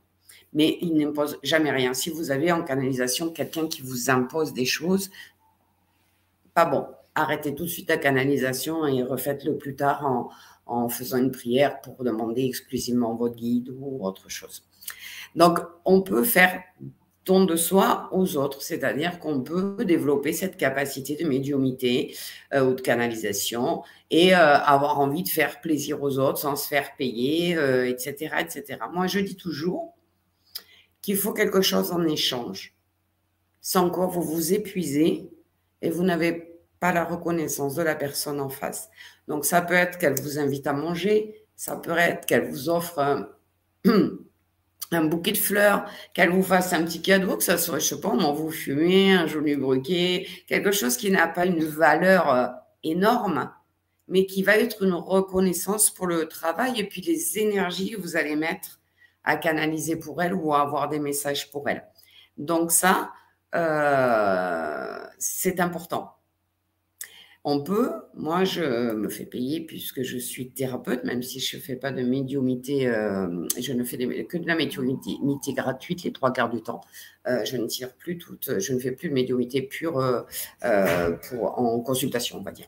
Mais ils n'imposent jamais rien. Si vous avez en canalisation quelqu'un qui vous impose des choses, pas bon. Arrêtez tout de suite la canalisation et refaites-le plus tard en, en faisant une prière pour demander exclusivement votre guide ou autre chose. Donc, on peut faire don de soi aux autres, c'est-à-dire qu'on peut développer cette capacité de médiumité euh, ou de canalisation et euh, avoir envie de faire plaisir aux autres sans se faire payer, etc., euh, etc. Moi, je dis toujours qu'il faut quelque chose en échange, sans quoi vous vous épuisez et vous n'avez pas la reconnaissance de la personne en face. Donc, ça peut être qu'elle vous invite à manger, ça peut être qu'elle vous offre un, bouquet de fleurs, qu'elle vous fasse un petit cadeau, que ça soit, je sais pas, on vous fumer, un joli briquet, quelque chose qui n'a pas une valeur euh, énorme, mais qui va être une reconnaissance pour le travail et puis les énergies que vous allez mettre à canaliser pour elle ou à avoir des messages pour elle. Donc ça, euh, c'est important. On peut, moi je me fais payer puisque je suis thérapeute, même si je ne fais pas de médiumité, euh, je ne fais que de la médiumité gratuite les trois quarts du temps. Euh, je ne tire plus toute, je ne fais plus de médiumité pure euh, en consultation, on va dire.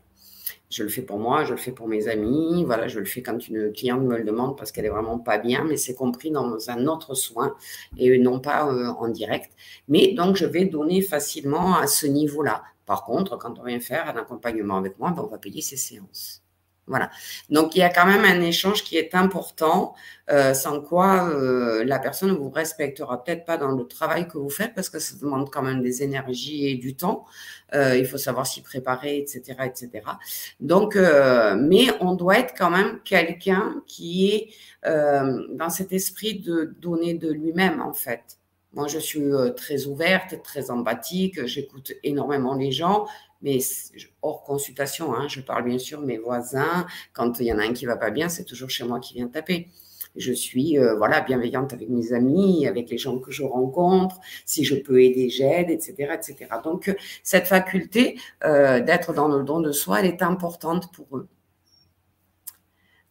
Je le fais pour moi, je le fais pour mes amis, voilà, je le fais quand une cliente me le demande parce qu'elle est vraiment pas bien, mais c'est compris dans un autre soin et non pas en direct. Mais donc je vais donner facilement à ce niveau-là. Par contre, quand on vient faire un accompagnement avec moi, ben, on va payer ses séances. Voilà. Donc, il y a quand même un échange qui est important, euh, sans quoi euh, la personne ne vous respectera peut-être pas dans le travail que vous faites, parce que ça demande quand même des énergies et du temps. Euh, il faut savoir s'y préparer, etc., etc. Donc, mais on doit être quand même quelqu'un qui est dans cet esprit de donner de lui-même, en fait. Moi, je suis euh, très ouverte, très empathique, j'écoute énormément les gens, mais hors consultation, hein, je parle bien sûr mes voisins. Quand il y en a un qui va pas bien, c'est toujours chez moi qui vient taper. Je suis euh, voilà bienveillante avec mes amis, avec les gens que je rencontre. Si je peux aider, j'aide, etc., etc. Donc cette faculté euh, d'être dans le don de soi, elle est importante pour eux.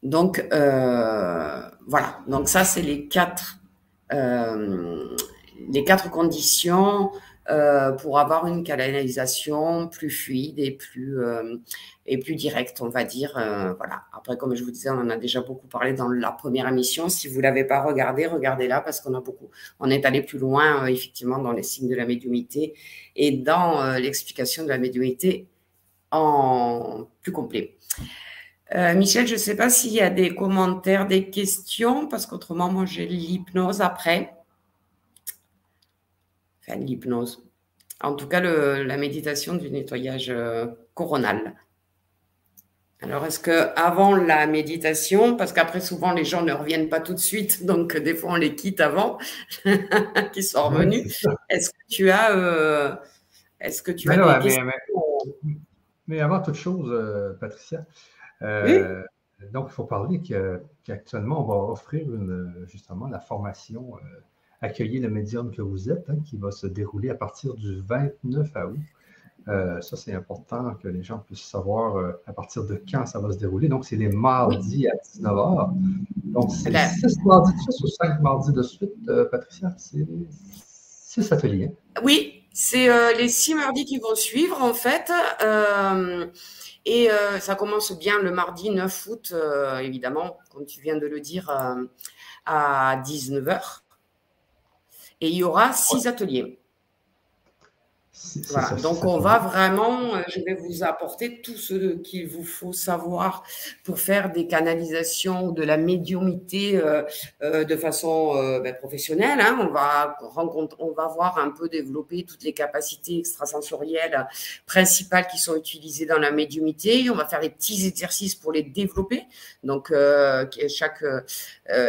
Donc voilà. Donc ça, c'est les quatre les quatre conditions euh, pour avoir une canalisation plus fluide et plus euh, et plus directe, on va dire. Euh, voilà. Après, comme je vous disais, on en a déjà beaucoup parlé dans la première émission. Si vous l'avez pas regardé, regardez-la parce qu'on a beaucoup. On est allé plus loin effectivement dans les signes de la médiumité et dans l'explication de la médiumité en plus complet. Michel, je ne sais pas s'il y a des commentaires, des questions, parce qu'autrement, moi, j'ai l'hypnose après l'hypnose. En tout cas, la méditation du nettoyage euh, coronal. Alors, est-ce que avant la méditation, parce qu'après souvent les gens ne reviennent pas tout de suite, donc des fois on les quitte avant qu'ils soient revenus. Est-ce que tu as, euh, est-ce que tu as des mais, avant toute chose, euh, Patricia, euh, donc il faut parler qu'actuellement on va offrir justement la formation Accueillir le médium que vous êtes, hein, qui va se dérouler à partir du 29 août. Euh, ça, c'est important que les gens puissent savoir euh, à partir de quand ça va se dérouler. Donc, c'est les mardis à 19h. Donc, c'est six mardis de suite ou cinq mardis de suite, euh, Patricia? C'est six ateliers. Oui, c'est les six mardis qui vont suivre, en fait. et ça commence bien le mardi 9 août, évidemment, comme tu viens de le dire, à 19h. Et il y aura six ateliers. Voilà. Donc, on va vraiment, euh, je vais vous apporter tout ce qu'il vous faut savoir pour faire des canalisations de la médiumité euh, euh, de façon ben, professionnelle. Hein. On, va rencontrer, on va voir un peu développer toutes les capacités extrasensorielles principales qui sont utilisées dans la médiumité. On va faire des petits exercices pour les développer. Donc, chaque,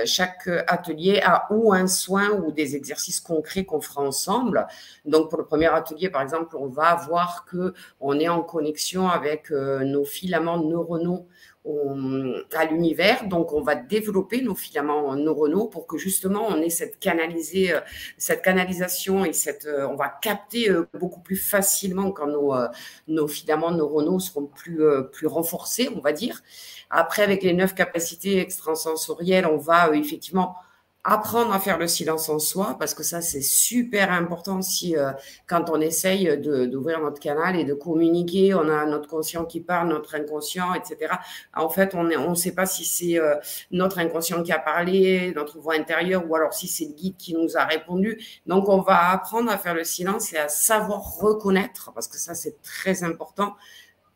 chaque atelier a ou un soin ou des exercices concrets qu'on fera ensemble. Donc, pour le premier atelier, par exemple, on va voir que on est en connexion avec euh, nos filaments neuronaux à l'univers. Donc, on va développer nos filaments neuronaux pour que justement on ait cette, canalisée, euh, cette canalisation et cette, euh, on va capter beaucoup plus facilement quand nos, nos filaments neuronaux seront plus, plus renforcés, on va dire. Après, avec les neuf capacités extrasensorielles, on va effectivement apprendre à faire le silence en soi, parce que ça, c'est super important si, euh, quand on essaye d'ouvrir notre canal et de communiquer, on a notre conscient qui parle, notre inconscient, etc. En fait, on ne on sait pas si c'est euh, notre inconscient qui a parlé, notre voix intérieure, ou alors si c'est le guide qui nous a répondu. Donc, on va apprendre à faire le silence et à savoir reconnaître, parce que ça, c'est très important,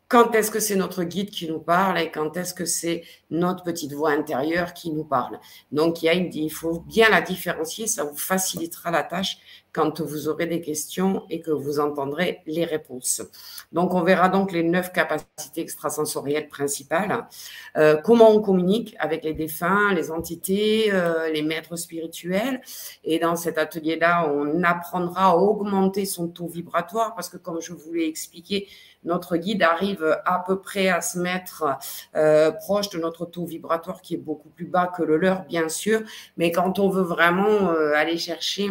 quand est-ce que c'est notre guide qui nous parle et quand est-ce que c'est notre petite voix intérieure qui nous parle? Donc, il, faut bien la différencier, ça vous facilitera la tâche quand vous aurez des questions et que vous entendrez les réponses. Donc, on verra donc les neuf capacités extrasensorielles principales, euh, comment on communique avec les défunts, les entités, euh, les maîtres spirituels. Et dans cet atelier-là, on apprendra à augmenter son taux vibratoire parce que, comme je vous l'ai expliqué, notre guide arrive à peu près à se mettre euh, proche de notre taux vibratoire qui est beaucoup plus bas que le leur, bien sûr. Mais quand on veut vraiment euh, aller chercher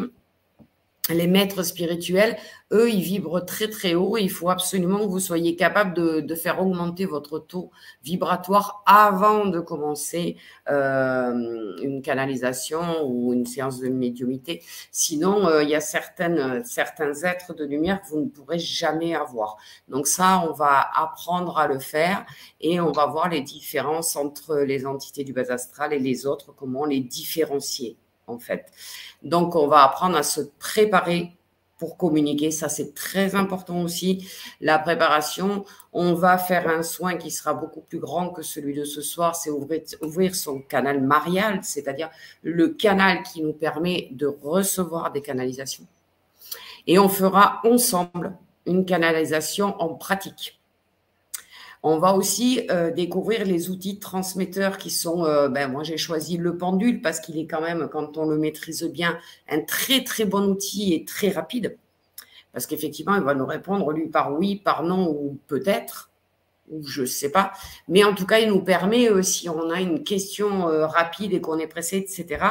les maîtres spirituels, eux, ils vibrent très très haut. il faut absolument que vous soyez capable de, faire augmenter votre taux vibratoire avant de commencer euh, une canalisation ou une séance de médiumité. Sinon, euh, il y a certaines, certains êtres de lumière que vous ne pourrez jamais avoir. Donc ça, on va apprendre à le faire et on va voir les différences entre les entités du bas astral et les autres, comment les différencier en fait. Donc, on va apprendre à se préparer pour communiquer. Ça, c'est très important aussi. La préparation, on va faire un soin qui sera beaucoup plus grand que celui de ce soir. C'est ouvrir, ouvrir son canal marial, c'est-à-dire le canal qui nous permet de recevoir des canalisations. Et on fera ensemble une canalisation en pratique. On va aussi euh, découvrir les outils transmetteurs qui sont, euh, ben, moi j'ai choisi le pendule parce qu'il est quand même, quand on le maîtrise bien, un très très bon outil et très rapide. Parce qu'effectivement, il va nous répondre lui par oui, par non ou peut-être, ou je ne sais pas. Mais en tout cas, il nous permet, euh, si on a une question rapide et qu'on est pressé, etc.,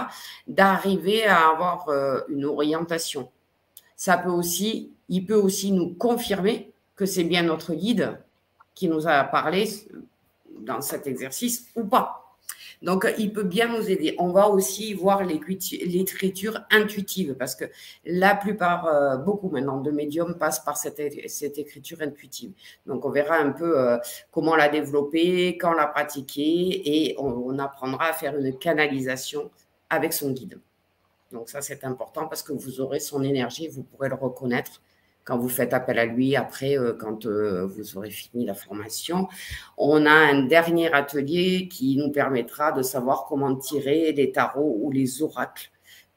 d'arriver à avoir une orientation. Ça peut aussi, il peut aussi nous confirmer que c'est bien notre guide qui nous a parlé dans cet exercice ou pas. Donc, il peut bien nous aider. On va aussi voir l'écriture intuitive parce que la plupart, euh, beaucoup maintenant de médiums passent par cette, écriture intuitive. Donc, on verra un peu euh, comment la développer, quand la pratiquer et on apprendra à faire une canalisation avec son guide. Donc, ça, c'est important parce que vous aurez son énergie, vous pourrez le reconnaître quand vous faites appel à lui après, euh, quand euh, vous aurez fini la formation. On a un dernier atelier qui nous permettra de savoir comment tirer les tarots ou les oracles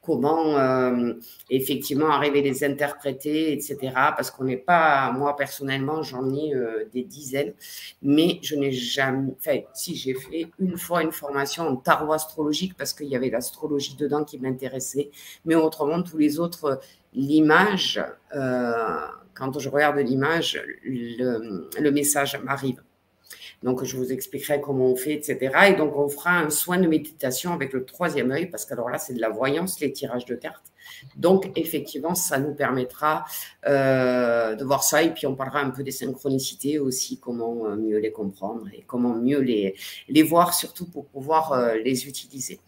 comment euh, effectivement arriver à les interpréter, etc. Parce qu'on n'est pas, moi personnellement, j'en ai euh, des dizaines, mais je n'ai jamais, fait, si j'ai fait une fois une formation en tarot astrologique parce qu'il y avait l'astrologie dedans qui m'intéressait, mais autrement tous les autres, l'image, quand je regarde l'image, le message m'arrive. Donc, je vous expliquerai comment on fait, etc. Et donc, on fera un soin de méditation avec le troisième œil, parce qu'alors là, c'est de la voyance, les tirages de cartes. Donc, effectivement, ça nous permettra euh, de voir ça. Et puis, on parlera un peu des synchronicités aussi, comment euh, mieux les comprendre et comment mieux les, les voir, surtout pour pouvoir euh, les utiliser.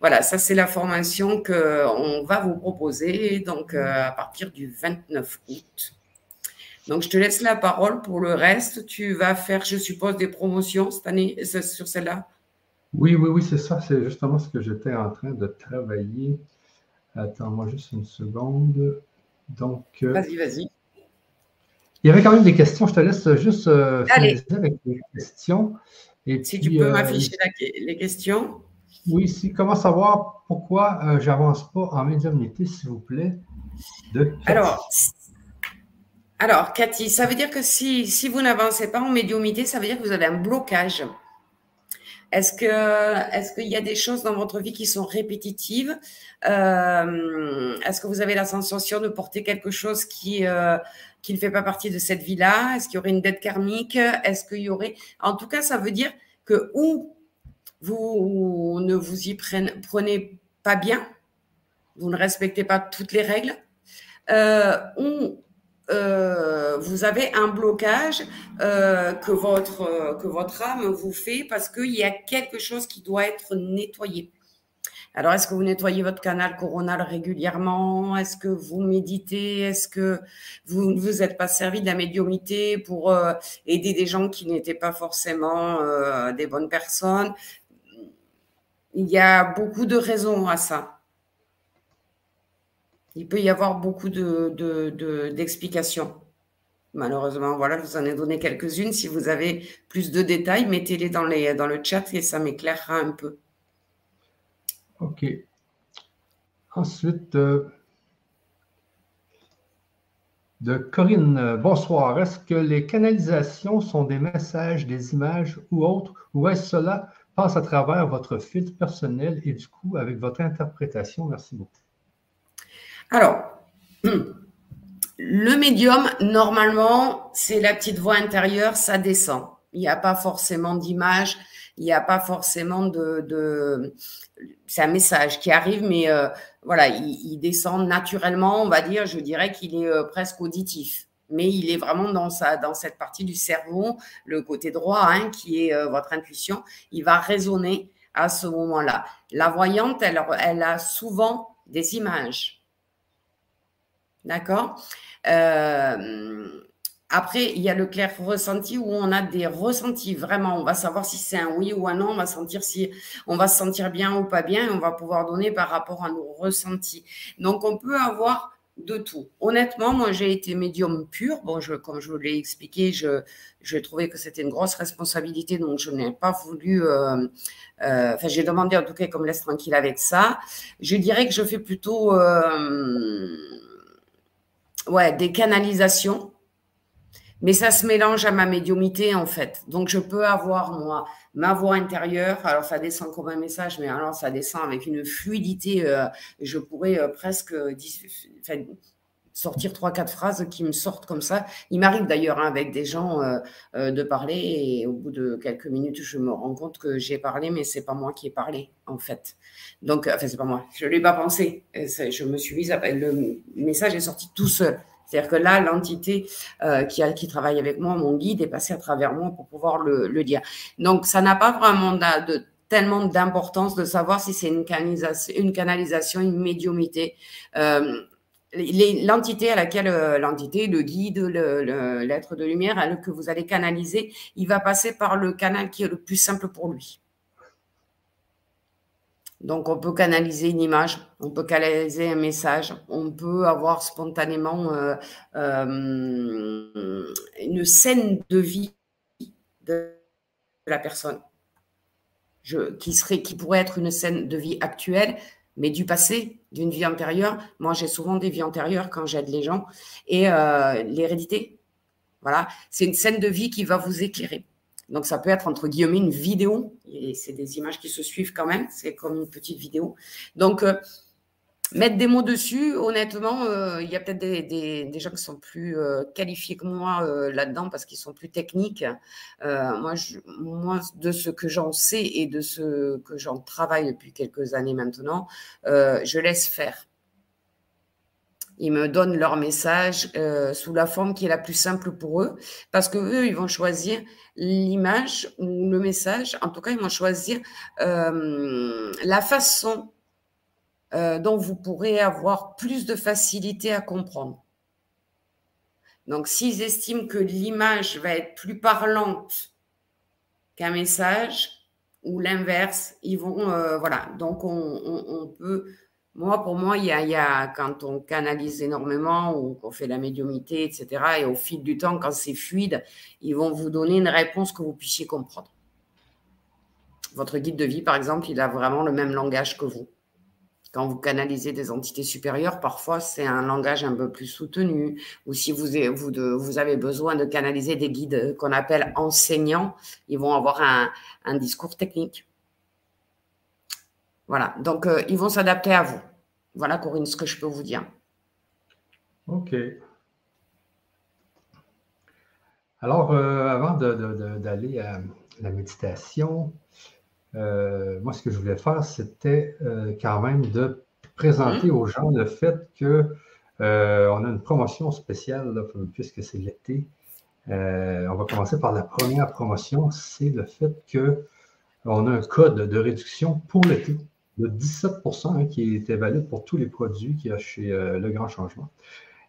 Voilà, ça c'est la formation qu'on va vous proposer donc à partir du 29 août. Donc, je te laisse la parole pour le reste. Tu vas faire, je suppose, des promotions cette année sur celle-là? Oui, oui, oui, c'est ça. C'est justement ce que j'étais en train de travailler. Attends-moi juste une seconde. Donc. Euh, vas-y, vas-y. Il y avait quand même des questions. Je te laisse juste euh, finaliser avec les questions. Et si tu peux euh, m'afficher les questions. Oui, si, comment savoir pourquoi euh, j'avance pas en médiumnité, s'il vous plaît? Alors, alors, Cathy, ça veut dire que si, si vous n'avancez pas en médiumité, ça veut dire que vous avez un blocage. Est-ce est-ce qu'il y a des choses dans votre vie qui sont répétitives? Euh, Est-ce que vous avez la sensation de porter quelque chose qui euh, qui ne fait pas partie de cette vie-là? Est-ce qu'il y aurait une dette karmique? Est-ce qu'il y aurait En tout cas, ça veut dire que ou vous ne vous y prenez, prenez pas bien, vous ne respectez pas toutes les règles, euh, ou euh, vous avez un blocage euh, que, votre, que votre âme vous fait parce qu'il y a quelque chose qui doit être nettoyé. Alors, est-ce que vous nettoyez votre canal coronal régulièrement? Est-ce que vous méditez? Est-ce que vous ne vous êtes pas servi de la médiumité pour euh, aider des gens qui n'étaient pas forcément des bonnes personnes? Il y a beaucoup de raisons à ça. Il peut y avoir beaucoup d'explications. De, Malheureusement, voilà, je vous en ai donné quelques-unes. Si vous avez plus de détails, mettez-les dans, le chat et ça m'éclairera un peu. OK. Ensuite, euh, de Corinne, bonsoir. Est-ce que les canalisations sont des messages, des images ou autres, ou est-ce cela passe à travers votre filtre personnel et du coup avec votre interprétation? Merci beaucoup. Alors, le médium, normalement, c'est la petite voix intérieure, ça descend. Il n'y a pas forcément d'image, il n'y a pas forcément de, c'est un message qui arrive, mais euh, voilà, il, descend naturellement, on va dire. Je dirais qu'il est euh, presque auditif, mais il est vraiment dans sa, dans cette partie du cerveau, le côté droit, hein, qui est euh, votre intuition. Il va résonner à ce moment-là. La voyante, elle a souvent des images. D'accord? Euh, Après, il y a le clair ressenti où on a des ressentis. Vraiment, on va savoir si c'est un oui ou un non. On va sentir si on va se sentir bien ou pas bien. On va pouvoir donner par rapport à nos ressentis. Donc, on peut avoir de tout. Honnêtement, moi, j'ai été médium pur. Bon, comme je vous l'ai expliqué, je, je trouvais que c'était une grosse responsabilité, donc je n'ai pas voulu. Euh, euh, enfin, j'ai demandé en tout cas qu'on me laisse tranquille avec ça. Je dirais que je fais plutôt ouais, des canalisations, mais ça se mélange à ma médiumité en fait. Donc je peux avoir moi ma voix intérieure, alors ça descend comme un message, mais alors ça descend avec une fluidité. Euh, je pourrais euh, presque sortir trois quatre phrases qui me sortent comme ça. Il m'arrive d'ailleurs hein, avec des gens euh, de parler et au bout de quelques minutes je me rends compte que j'ai parlé, mais c'est pas moi qui ai parlé en fait. Donc, enfin c'est pas moi, je l'ai pas pensé. Je me suis mise, à, le message est sorti tout seul. C'est-à-dire que là, l'entité euh, qui, qui travaille avec moi, mon guide, est passé à travers moi pour pouvoir le, dire. Donc, ça n'a pas vraiment de, tellement d'importance de savoir si c'est une canalisation, une canalisation, une médiumité. Euh, l'entité à laquelle euh, l'entité, le guide, l'être de lumière que vous allez canaliser, il va passer par le canal qui est le plus simple pour lui. Donc, on peut canaliser une image, on peut canaliser un message, on peut avoir spontanément euh, euh, une scène de vie de la personne qui pourrait être une scène de vie actuelle, mais du passé, d'une vie antérieure. Moi, j'ai souvent des vies antérieures quand j'aide les gens. Et euh, l'hérédité, voilà, c'est une scène de vie qui va vous éclairer. Donc, ça peut être entre guillemets une vidéo. C'est des images qui se suivent quand même. C'est comme une petite vidéo. Donc, euh, mettre des mots dessus, honnêtement, euh, il y a peut-être des, gens qui sont plus euh, qualifiés que moi euh, là-dedans parce qu'ils sont plus techniques. moi, moi, de ce que j'en sais et de ce que j'en travaille depuis quelques années maintenant, je laisse faire. Ils me donnent leur message sous la forme qui est la plus simple pour eux, parce que eux, ils vont choisir l'image ou le message. En tout cas, ils vont choisir la façon euh, dont vous pourrez avoir plus de facilité à comprendre. Donc, s'ils estiment que l'image va être plus parlante qu'un message, ou l'inverse, ils vont, euh, voilà. Donc, on, peut, moi, pour moi, y, a, quand on canalise énormément ou qu'on fait la médiumité, etc., et au fil du temps, quand c'est fluide, ils vont vous donner une réponse que vous puissiez comprendre. Votre guide de vie, par exemple, il a vraiment le même langage que vous. Quand vous canalisez des entités supérieures, parfois c'est un langage un peu plus soutenu. Ou si vous, vous, avez besoin de canaliser des guides qu'on appelle enseignants, ils vont avoir un, discours technique. Voilà, donc euh, ils vont s'adapter à vous. Voilà, Corinne, ce que je peux vous dire. OK. Alors, euh, avant d'aller à la méditation, euh, moi, ce que je voulais faire, c'était euh, quand même de présenter aux gens le fait qu'on euh, a une promotion spéciale, puisque c'est l'été. on va commencer par la première promotion, c'est le fait qu'on a un code de réduction pour l'été de 17% hein, qui était valide pour tous les produits qu'il y a chez Le Grand Changement.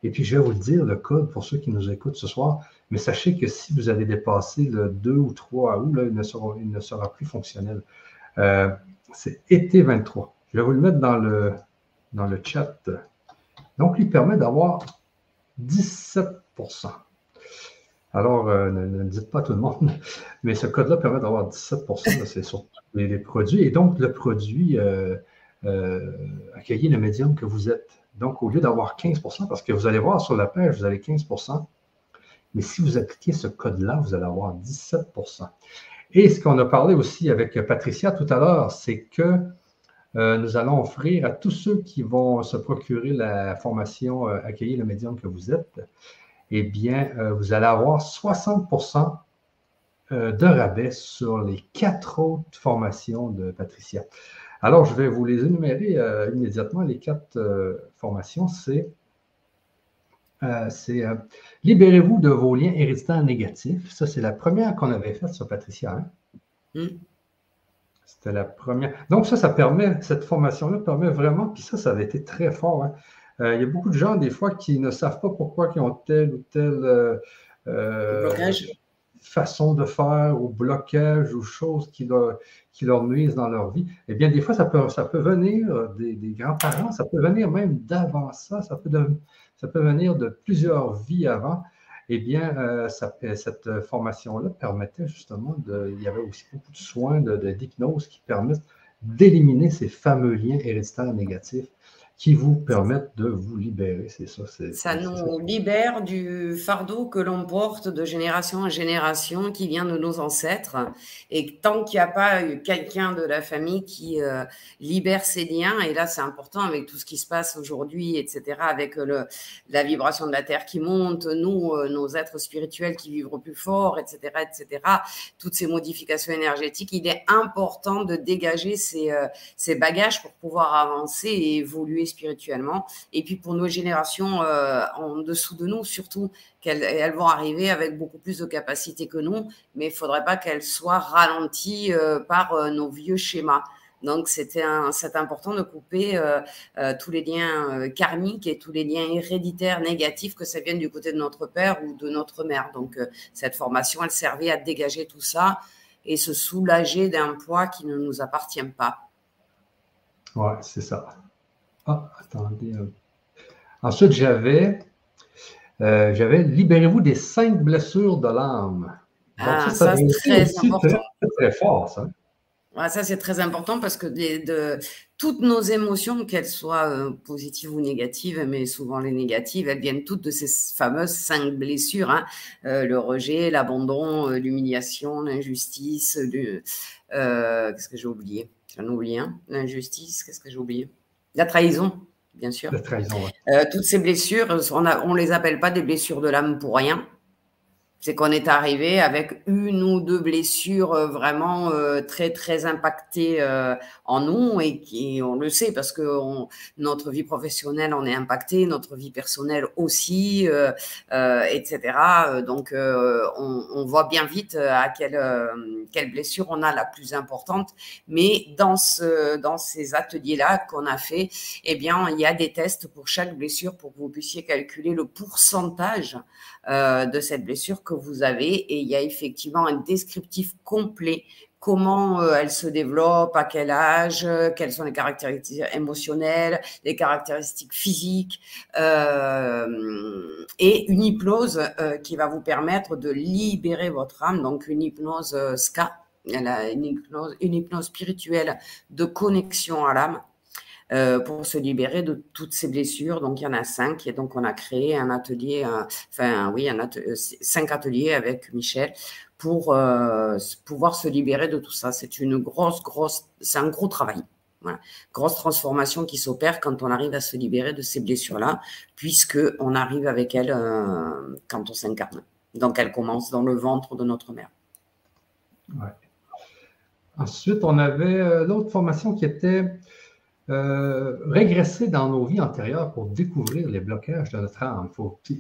Et puis, je vais vous le dire, le code, pour ceux qui nous écoutent ce soir, mais sachez que si vous avez dépassé le 2 ou 3 août, là, il, ne sera, plus fonctionnel. Euh, c'est été 23. Je vais vous le mettre dans le, dans le chat. Donc, il permet d'avoir 17% alors, euh, ne, dites pas tout le monde, mais ce code-là permet d'avoir 17% c'est sur les, produits. Et donc, le produit, euh, euh, accueillir le médium que vous êtes. Donc, au lieu d'avoir 15% parce que vous allez voir sur la page, vous avez 15 mais si vous appliquez ce code-là, vous allez avoir 17% Et ce qu'on a parlé aussi avec Patricia tout à l'heure, c'est que euh, nous allons offrir à tous ceux qui vont se procurer la formation euh, Accueillir le médium que vous êtes, eh bien, euh, vous allez avoir 60% de rabais sur les quatre autres formations de Patricia. Alors, je vais vous les énumérer immédiatement. Les quatre formations, c'est euh, c'est euh, Libérez-vous de vos liens héréditaires négatifs. Ça, c'est la première qu'on avait faite sur Patricia. Hein. Hmm. C'était la première. Donc, ça, ça permet, cette formation-là permet vraiment, puis ça, ça avait été très fort. Hein. Euh, il y a beaucoup de gens, des fois, qui ne savent pas pourquoi ils ont telle ou telle façon de faire ou blocage ou choses qui leur, qui leur nuisent dans leur vie. Eh bien, des fois, ça peut, ça peut venir des, des grands-parents, ça peut venir même d'avant ça, ça peut, ça peut venir de plusieurs vies avant. Eh bien, euh, cette formation-là permettait justement de. Il y avait aussi beaucoup de soins d'hypnose qui permettent d'éliminer ces fameux liens héréditaires négatifs qui vous permettent de vous libérer. C'est ça. Ça nous libère du fardeau que l'on porte de génération en génération qui vient de nos ancêtres. Et tant qu'il n'y a pas quelqu'un de la famille qui euh, libère ces liens, et là c'est important avec tout ce qui se passe aujourd'hui, etc., avec le, la vibration de la Terre qui monte, nous, euh, nos êtres spirituels qui vivent plus fort, etc., etc., toutes ces modifications énergétiques, il est important de dégager ces, euh, ces bagages pour pouvoir avancer et évoluer spirituellement. Et puis pour nos générations euh, en dessous de nous, surtout qu'elles elles vont arriver avec beaucoup plus de capacité que nous, mais il faudrait pas qu'elles soient ralenties euh, par euh, nos vieux schémas. Donc, c'était c'est important de couper tous les liens karmiques et tous les liens héréditaires négatifs, que ça vienne du côté de notre père ou de notre mère. Donc, cette formation, elle servait à dégager tout ça et se soulager d'un poids qui ne nous appartient pas. Ouais, c'est ça. Ah, attendez. Ensuite, j'avais euh, j'avais Libérez-vous des cinq blessures de l'âme. Ah, ça, c'est très important. Très, très, fort, ça. ça, c'est très important parce que de, toutes nos émotions, qu'elles soient euh, positives ou négatives, mais souvent les négatives, elles viennent toutes de ces fameuses cinq blessures hein. euh, le rejet, l'abandon, euh, l'humiliation, l'injustice. qu'est-ce que j'ai oublié? J'en ai oublié un. L'injustice, qu'est-ce que j'ai oublié? La trahison, bien sûr. La trahison, Toutes ces blessures, on ne les appelle pas des blessures de l'âme pour rien c'est qu'on est arrivé avec une ou deux blessures euh, vraiment euh, très très impactées euh, en nous et qui on le sait parce que notre vie professionnelle en est impactée, notre vie personnelle aussi, etc. Donc on, on, voit bien vite à quelle quelle blessure on a la plus importante. Mais dans ce dans ces ateliers là qu'on a fait, eh bien il y a des tests pour chaque blessure pour que vous puissiez calculer le pourcentage de cette blessure que vous avez. Et il y a effectivement un descriptif complet. Comment euh, elle se développe, à quel âge, quelles sont les caractéristiques émotionnelles, les caractéristiques physiques, euh, et une hypnose euh, qui va vous permettre de libérer votre âme, donc une hypnose hypnose, une hypnose spirituelle de connexion à l'âme. Euh, pour se libérer de toutes ces blessures. Donc, il y en a cinq. Et donc, on a créé un atelier, enfin, oui, euh, cinq ateliers avec Michel pour euh, pouvoir se libérer de tout ça. C'est une grosse, grosse, c'est un gros travail. Grosse transformation qui s'opère quand on arrive à se libérer de ces blessures-là, puisque on arrive avec elles quand on s'incarne. Donc, elles commencent dans le ventre de notre mère. Ensuite, on avait l'autre formation qui était euh, régresser dans nos vies antérieures pour découvrir les blocages de notre âme.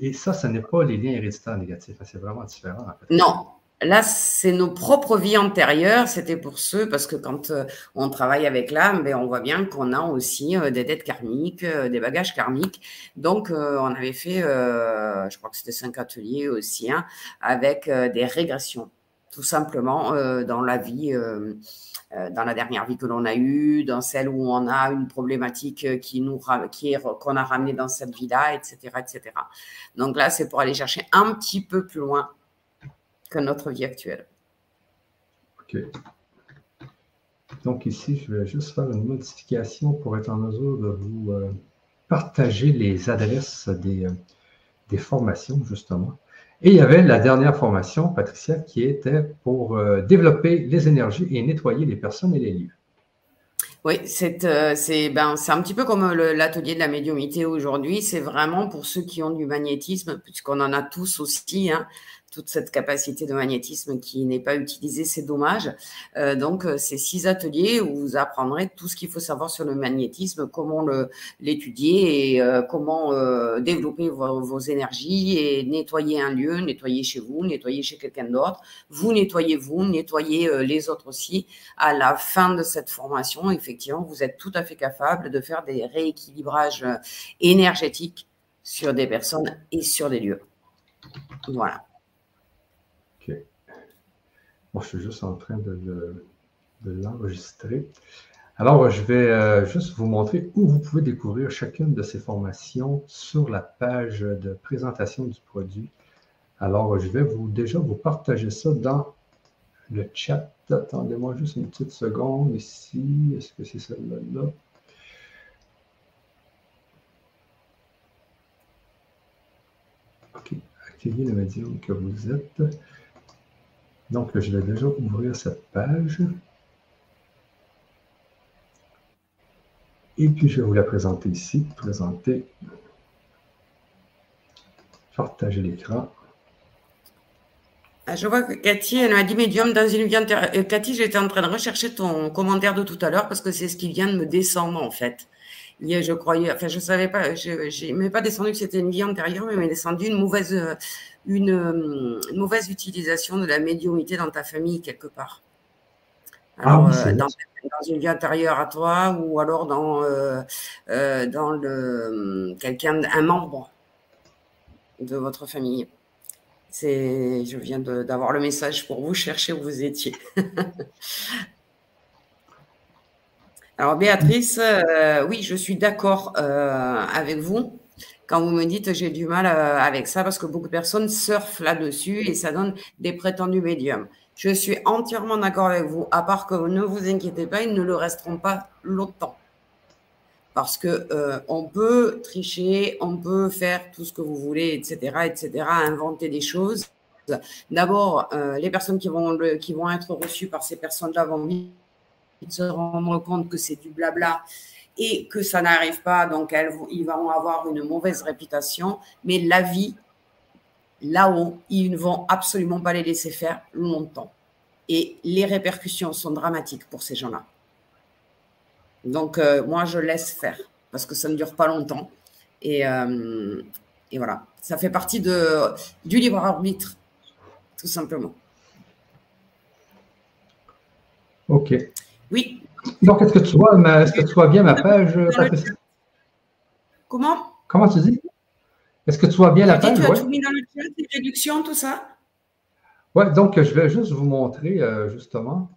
Et ça, ce n'est pas les liens héréditaires négatifs. C'est vraiment différent. Non. Là, c'est nos propres vies antérieures. C'était pour ceux, parce que quand euh, on travaille avec l'âme, ben, on voit bien qu'on a aussi euh, des dettes karmiques, des bagages karmiques. Donc, on avait fait, je crois que c'était cinq ateliers aussi, hein, avec des régressions, tout simplement, dans la vie euh, dans la dernière vie que l'on a eue, dans celle où on a une problématique euh, qui nous qui qu'on a ramené dans cette vie-là, etc., etc. Donc là, c'est pour aller chercher un petit peu plus loin que notre vie actuelle. OK. Donc ici, je vais juste faire une modification pour être en mesure de vous euh, partager les adresses des, des formations, justement. Et il y avait la dernière formation, Patricia, qui était pour euh, développer les énergies et nettoyer les personnes et les lieux. Oui, c'est euh, ben, un petit peu comme l'atelier de la médiumité aujourd'hui. C'est vraiment pour ceux qui ont du magnétisme, puisqu'on en a tous aussi. Hein toute cette capacité de magnétisme qui n'est pas utilisée, c'est dommage. Euh, donc, euh, c'est six ateliers où vous apprendrez tout ce qu'il faut savoir sur le magnétisme, comment l'étudier et euh, comment développer vos, énergies et nettoyer un lieu, nettoyer chez vous, nettoyer chez quelqu'un d'autre. Vous nettoyez vous, nettoyez les autres aussi. À la fin de cette formation, effectivement, vous êtes tout à fait capable de faire des rééquilibrages énergétiques sur des personnes et sur des lieux. Voilà. Moi, je suis juste en train de, l'enregistrer. Alors, je vais euh, juste vous montrer où vous pouvez découvrir chacune de ces formations sur la page de présentation du produit. Alors, je vais vous déjà vous partager ça dans le chat. Attendez-moi juste une petite seconde ici. Est-ce que c'est celle-là? OK. Activez le médium que vous êtes. Donc, je vais déjà ouvrir cette page. Et puis, je vais vous la présenter ici. Présenter. Partager l'écran. Ah, je vois que Cathy, elle m'a dit médium dans une vie. Euh, Cathy, j'étais en train de rechercher ton commentaire de tout à l'heure parce que c'est ce qui vient de me descendre en fait. Je croyais, enfin, je savais pas, je n'ai pas descendu que c'était une vie antérieure, mais m'est descendu une mauvaise, une, mauvaise utilisation de la médiumité dans ta famille quelque part. Ah alors, euh, dans, une vie antérieure à toi ou alors dans, euh, euh, dans le quelqu'un, un membre de votre famille. C'est, je viens d'avoir le message pour vous, chercher où vous étiez. Alors Béatrice, oui, je suis d'accord avec vous quand vous me dites j'ai du mal avec ça parce que beaucoup de personnes surfent là-dessus et ça donne des prétendus médiums. Je suis entièrement d'accord avec vous, à part que ne vous inquiétez pas, ils ne le resteront pas longtemps. Parce que on peut tricher, on peut faire tout ce que vous voulez, etc., etc., inventer des choses. D'abord, les personnes qui vont, qui vont être reçues par ces personnes-là vont vite se rendre compte que c'est du blabla et que ça n'arrive pas, donc ils vont avoir une mauvaise réputation. Mais la vie, là-haut, ils ne vont absolument pas les laisser faire longtemps. Et les répercussions sont dramatiques pour ces gens-là. Donc, euh, moi, je laisse faire parce que ça ne dure pas longtemps. Et, euh, voilà, ça fait partie du libre arbitre, tout simplement. OK. Oui. Donc, est-ce que tu vois, est-ce que tu vois bien ma page, Patricia? Comment? Comment tu dis? Est-ce que tu vois bien la page? Tu as tout mis dans le chat, les réductions, tout ça? Oui, donc je vais juste vous montrer euh, justement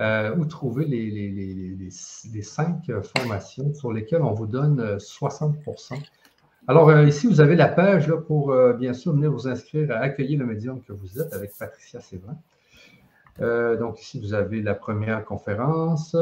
euh, où trouver les, les, cinq formations sur lesquelles on vous donne 60% euh, Alors ici, vous avez la page là, pour bien sûr venir vous inscrire à accueillir le médium que vous êtes avec Patricia Sévin. Euh, donc ici, vous avez la première conférence.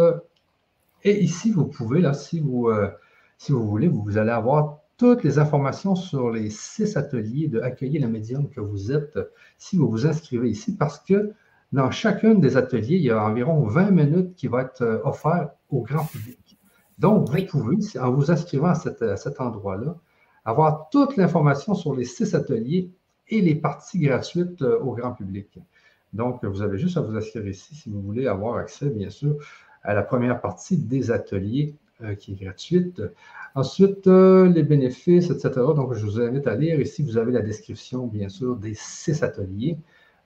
Et ici, vous pouvez, là, si vous, euh, si vous voulez, vous allez avoir toutes les informations sur les six ateliers de Accueillir le médium que vous êtes si vous vous inscrivez ici, parce que dans chacun des ateliers, il y a environ 20 minutes qui vont être euh, offertes au grand public. Donc, vous pouvez, en vous inscrivant à, à cet endroit-là, avoir toute l'information sur les six ateliers et les parties gratuites au grand public. Donc, vous avez juste à vous inscrire ici si vous voulez avoir accès, bien sûr, à la première partie des ateliers euh, qui est gratuite. Ensuite, euh, les bénéfices, etc. Donc, je vous invite à lire. Ici, vous avez la description, bien sûr, des six ateliers.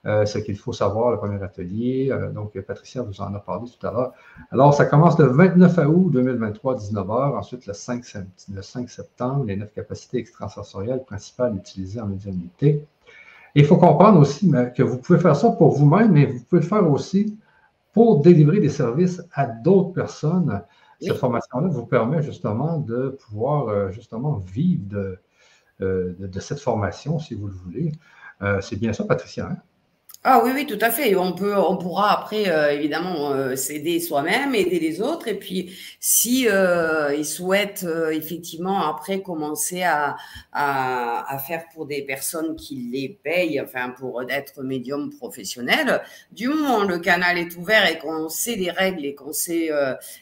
Euh, ce qu'il faut savoir, le premier atelier. donc, Patricia vous en a parlé tout à l'heure. Alors, ça commence le 29 août 2023, 19h. Ensuite, le 5, le 5 septembre, les neuf capacités extrasensorielles principales utilisées en médiumnité il faut comprendre aussi que vous pouvez faire ça pour vous-même, mais vous pouvez le faire aussi pour délivrer des services à d'autres personnes. Cette formation-là vous permet justement de pouvoir euh, justement vivre euh, de, de, cette formation, si vous le voulez. Euh, c'est bien ça, Patricia. Hein? Ah oui, oui, tout à fait. On peut, on pourra après euh, évidemment euh, s'aider soi-même, aider les autres, et puis si euh, ils souhaitent effectivement après commencer à, à, faire pour des personnes qui les payent, enfin pour être médium professionnel, du moment le canal est ouvert et qu'on sait les règles et qu'on sait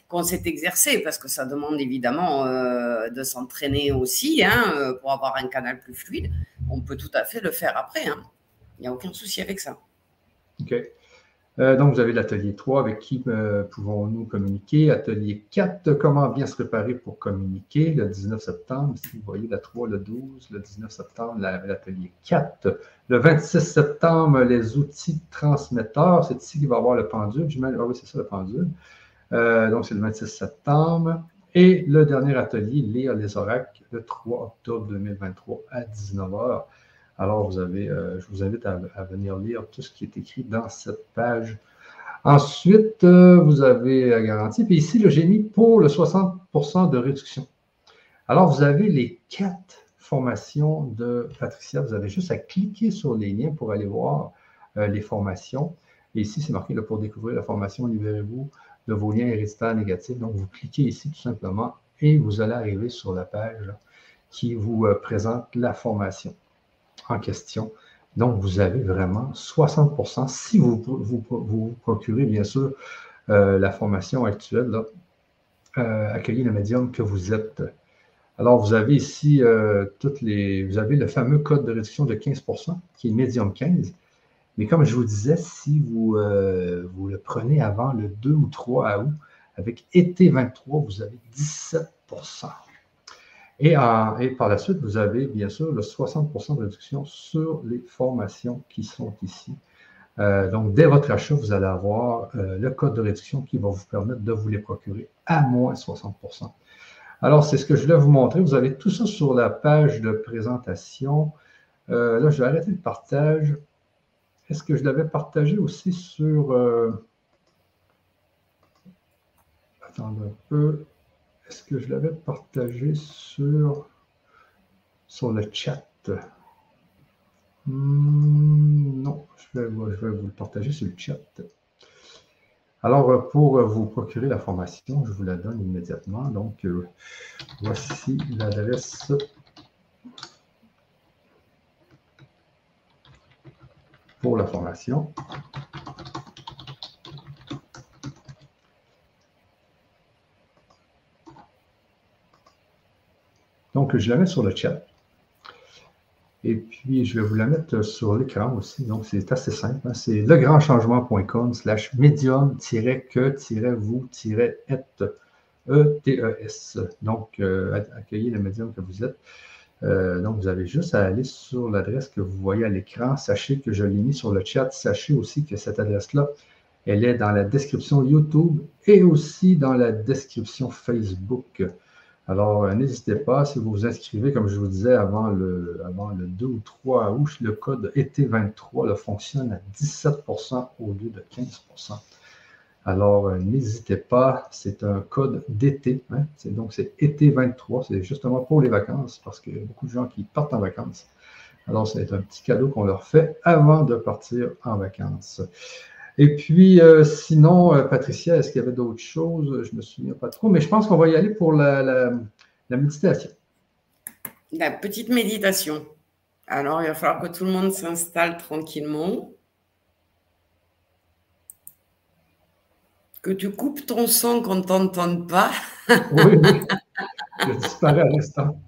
qu'on sait exercer, parce que ça demande évidemment de s'entraîner aussi, hein, pour avoir un canal plus fluide, on peut tout à fait le faire après. Hein. Il n'y a aucun souci avec ça. OK. Euh, donc, vous avez l'atelier 3, avec qui euh, pouvons-nous communiquer? Atelier 4, comment bien se préparer pour communiquer, le 19 septembre. Ici, vous voyez la 3, le 12, le 19 septembre, l'atelier 4. Le 26 septembre, les outils transmetteurs. C'est ici qu'il va y avoir le pendule. Ah oui, c'est ça, le pendule. Euh, donc, c'est le 26 septembre. Et le dernier atelier, lire les oracles, le 3 octobre 2023 à 19h. Alors, vous avez, euh, je vous invite à, venir lire tout ce qui est écrit dans cette page. Ensuite, euh, vous avez la garantie. Puis ici, j'ai mis pour le 60% de réduction. Alors, vous avez les quatre formations de Patricia. Vous avez juste à cliquer sur les liens pour aller voir euh, les formations. Et ici, c'est marqué là, pour découvrir la formation, libérez-vous de vos liens héréditaires négatifs. Donc, vous cliquez ici tout simplement et vous allez arriver sur la page qui vous présente la formation question. Donc, vous avez vraiment 60% si vous vous, procurez, bien sûr, euh, la formation actuelle, là, euh, accueillir le médium que vous êtes. Alors, vous avez ici euh, toutes les. Vous avez le fameux code de réduction de 15% qui est médium 15. Mais comme je vous disais, si vous, vous le prenez avant le 2 ou 3 août, avec été 23, vous avez 17 et, par la suite, vous avez bien sûr le 60% de réduction sur les formations qui sont ici. Euh, donc, dès votre achat, vous allez avoir euh, le code de réduction qui va vous permettre de vous les procurer à moins 60% Alors, c'est ce que je voulais vous montrer. Vous avez tout ça sur la page de présentation. Euh, là, je vais arrêter le partage. Est-ce que je l'avais partagé aussi sur... Attendez un peu. Est-ce que je l'avais partagé sur... sur le chat? Hmm, non, je vais, vous le partager sur le chat. Alors, pour vous procurer la formation, je vous la donne immédiatement. Donc, euh, voici l'adresse pour la formation. Donc, je la mets sur le chat. Et puis, je vais vous la mettre sur l'écran aussi. Donc, c'est assez simple. Hein. C'est legrandchangement.com slash médium-que-vous-êtes. Donc, euh, accueillez le médium que vous êtes. Euh, donc, vous avez juste à aller sur l'adresse que vous voyez à l'écran. Sachez que je l'ai mis sur le chat. Sachez aussi que cette adresse-là, elle est dans la description YouTube et aussi dans la description Facebook. Alors, euh, n'hésitez pas, si vous vous inscrivez, comme je vous disais avant le, avant le 2 ou 3 août, le code ET23 fonctionne à 17% au lieu de 15% alors, euh, n'hésitez pas, c'est un code d'été. Hein. donc, c'est été 23, c'est justement pour les vacances, parce qu'il y a beaucoup de gens qui partent en vacances. Alors, c'est un petit cadeau qu'on leur fait avant de partir en vacances. Et puis, euh, sinon, euh, Patricia, est-ce qu'il y avait d'autres choses? Je ne me souviens pas trop, mais je pense qu'on va y aller pour la, la méditation. La petite méditation. Alors, il va falloir que tout le monde s'installe tranquillement. que tu coupes ton son qu'on ne t'entende pas. oui, oui. Je disparais à l'instant.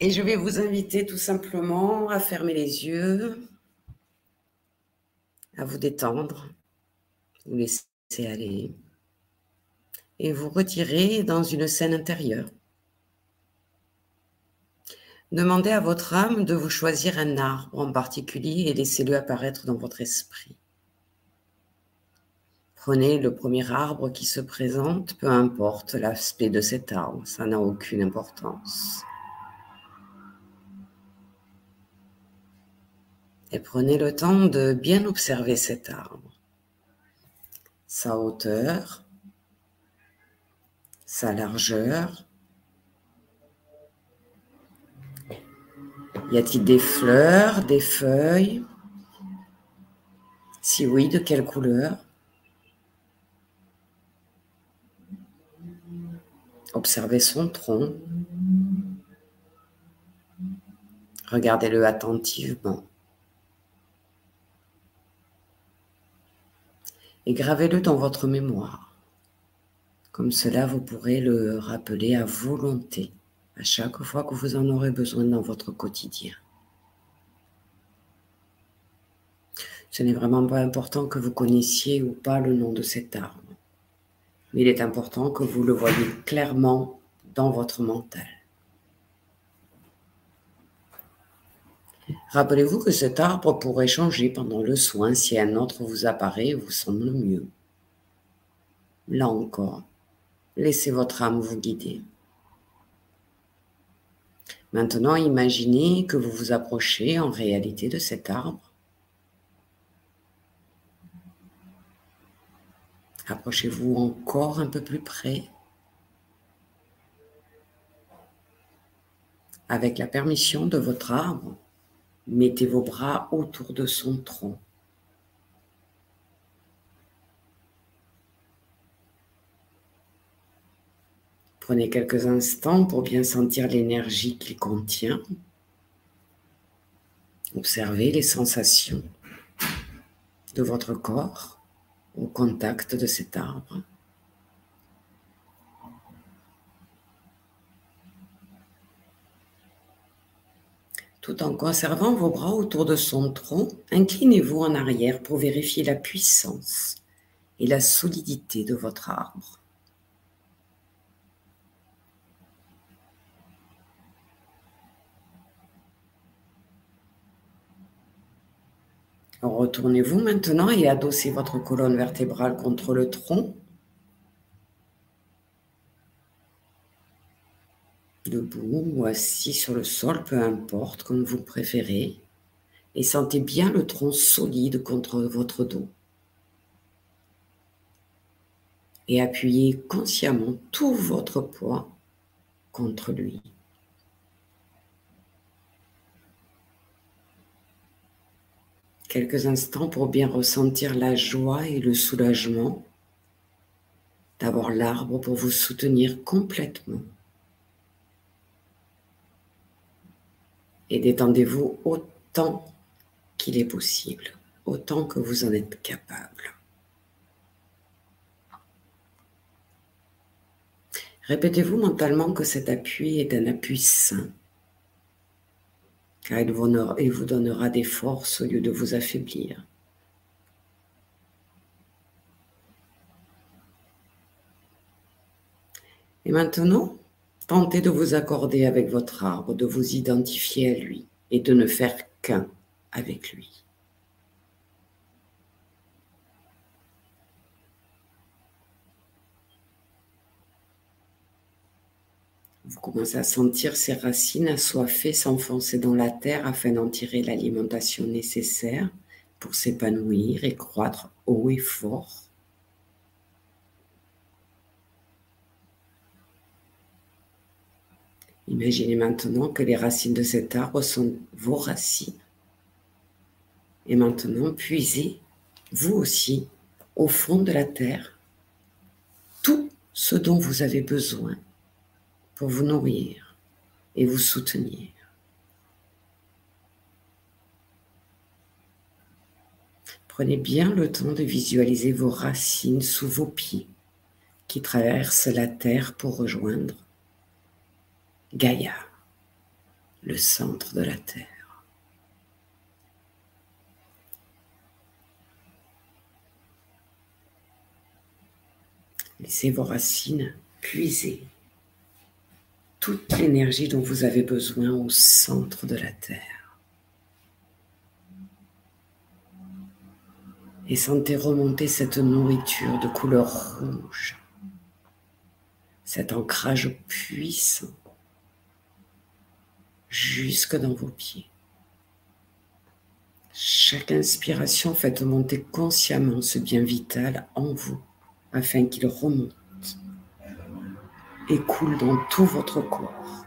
Et je vais vous inviter tout simplement à fermer les yeux, à vous détendre, vous laisser aller et vous retirer dans une scène intérieure. Demandez à votre âme de vous choisir un arbre en particulier et laissez-le apparaître dans votre esprit. Prenez le premier arbre qui se présente, peu importe l'aspect de cet arbre, ça n'a aucune importance. Et prenez le temps de bien observer cet arbre, sa hauteur, sa largeur, Y a-t-il des fleurs, des feuilles? Si oui, de quelle couleur? Observez son tronc. Regardez-le attentivement. Et gravez-le dans votre mémoire. Comme cela, vous pourrez le rappeler à volonté à chaque fois que vous en aurez besoin dans votre quotidien. Ce n'est vraiment pas important que vous connaissiez ou pas le nom de cet arbre, mais il est important que vous le voyez clairement dans votre mental. Rappelez-vous que cet arbre pourrait changer pendant le soin si un autre vous apparaît et vous semble mieux. Là encore, laissez votre âme vous guider. Maintenant, imaginez que vous vous approchez en réalité de cet arbre. Approchez-vous encore un peu plus près. Avec la permission de votre arbre, mettez vos bras autour de son tronc. Prenez quelques instants pour bien sentir l'énergie qu'il contient. Observez les sensations de votre corps au contact de cet arbre. Tout en conservant vos bras autour de son tronc, inclinez-vous en arrière pour vérifier la puissance et la solidité de votre arbre. Retournez-vous maintenant et adossez votre colonne vertébrale contre le tronc. Debout ou assis sur le sol, peu importe, comme vous préférez. Et sentez bien le tronc solide contre votre dos. et appuyez consciemment tout votre poids contre lui. Quelques instants pour bien ressentir la joie et le soulagement d'avoir l'arbre pour vous soutenir complètement. Et détendez-vous autant qu'il est possible, autant que vous en êtes capable. Répétez-vous mentalement que cet appui est un appui sain, car il vous donnera des forces au lieu de vous affaiblir. Et maintenant, tentez de vous accorder avec votre arbre, de vous identifier à lui et de ne faire qu'un avec lui. Vous commencez à sentir ses racines assoiffées s'enfoncer dans la terre afin d'en tirer l'alimentation nécessaire pour s'épanouir et croître haut et fort. Imaginez maintenant que les racines de cet arbre sont vos racines. Et maintenant, puisez, vous aussi, au fond de la terre, tout ce dont vous avez besoin pour vous nourrir et vous soutenir. Prenez bien le temps de visualiser vos racines sous vos pieds qui traversent la terre pour rejoindre Gaïa, le centre de la terre. Laissez vos racines puiser toute l'énergie dont vous avez besoin au centre de la Terre. Et sentez remonter cette nourriture de couleur rouge, cet ancrage puissant jusque dans vos pieds. Chaque inspiration, faites monter consciemment ce bien vital en vous afin qu'il remonte et coule dans tout votre corps.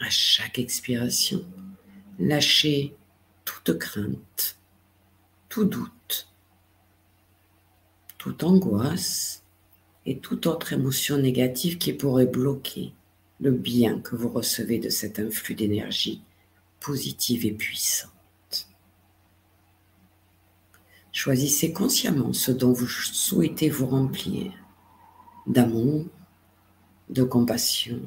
À chaque expiration, lâchez toute crainte, tout doute, toute angoisse et toute autre émotion négative qui pourrait bloquer le bien que vous recevez de cet influx d'énergie positive et puissante. Choisissez consciemment ce dont vous souhaitez vous remplir d'amour, de compassion,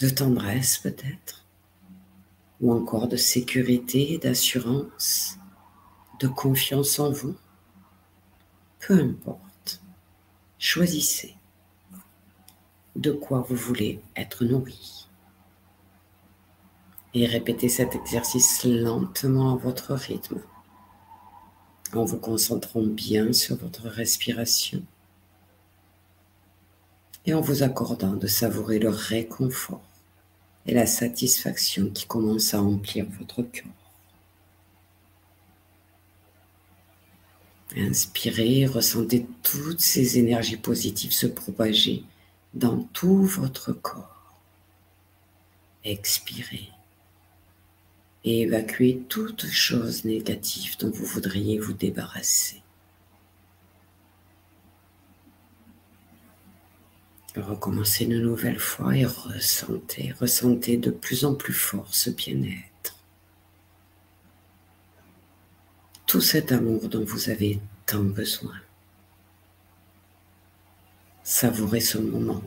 de tendresse peut-être, ou encore de sécurité, d'assurance, de confiance en vous. Peu importe, choisissez de quoi vous voulez être nourri. Et répétez cet exercice lentement à votre rythme, en vous concentrant bien sur votre respiration et en vous accordant de savourer le réconfort et la satisfaction qui commence à emplir votre cœur. Inspirez, ressentez toutes ces énergies positives se propager dans tout votre corps. Expirez et évacuez toute chose négative dont vous voudriez vous débarrasser. Recommencez une nouvelle fois et ressentez, ressentez de plus en plus fort ce bien-être. Tout cet amour dont vous avez tant besoin. Savourez ce moment.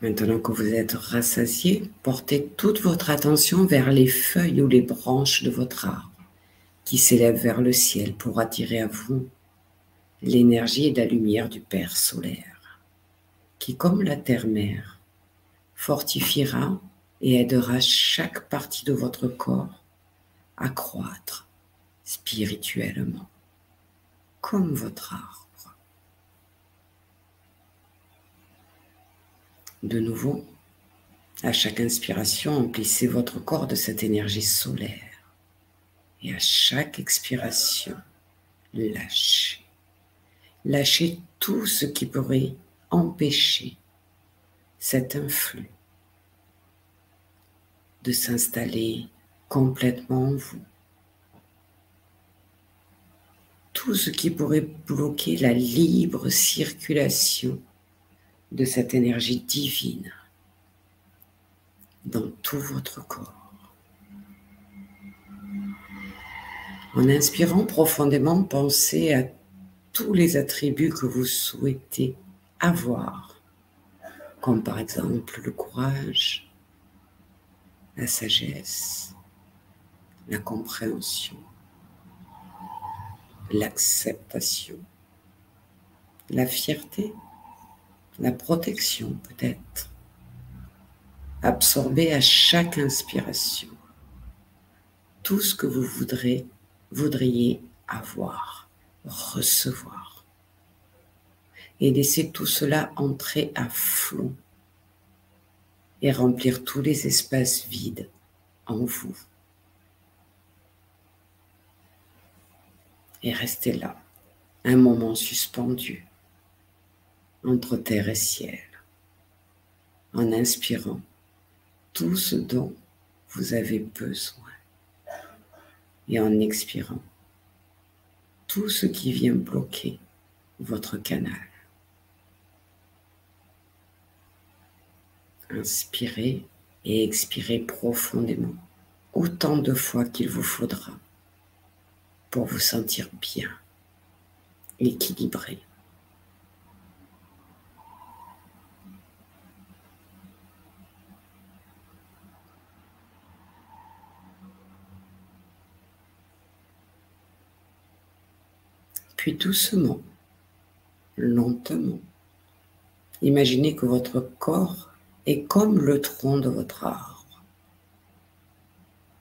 Maintenant que vous êtes rassasié, portez toute votre attention vers les feuilles ou les branches de votre arbre qui s'élève vers le ciel pour attirer à vous l'énergie et la lumière du Père solaire, qui, comme la terre-mère, fortifiera et aidera chaque partie de votre corps à croître spirituellement, comme votre arbre. De nouveau, à chaque inspiration, emplissez votre corps de cette énergie solaire Et à chaque expiration, lâchez. Lâchez tout ce qui pourrait empêcher cet influx de s'installer complètement en vous. Tout ce qui pourrait bloquer la libre circulation de cette énergie divine dans tout votre corps. En inspirant profondément, pensez à tous les attributs que vous souhaitez avoir, comme par exemple le courage, la sagesse, la compréhension, l'acceptation, la fierté, la protection peut-être, absorber à chaque inspiration tout ce que vous voudrez, voudriez avoir, recevoir. Et laisser tout cela entrer à flot et remplir tous les espaces vides en vous. Et restez là, un moment suspendu entre terre et ciel, en inspirant tout ce dont vous avez besoin et en expirant tout ce qui vient bloquer votre canal. Inspirez et expirez profondément autant de fois qu'il vous faudra pour vous sentir bien, équilibré. Puis doucement, lentement, imaginez que votre corps est comme le tronc de votre arbre,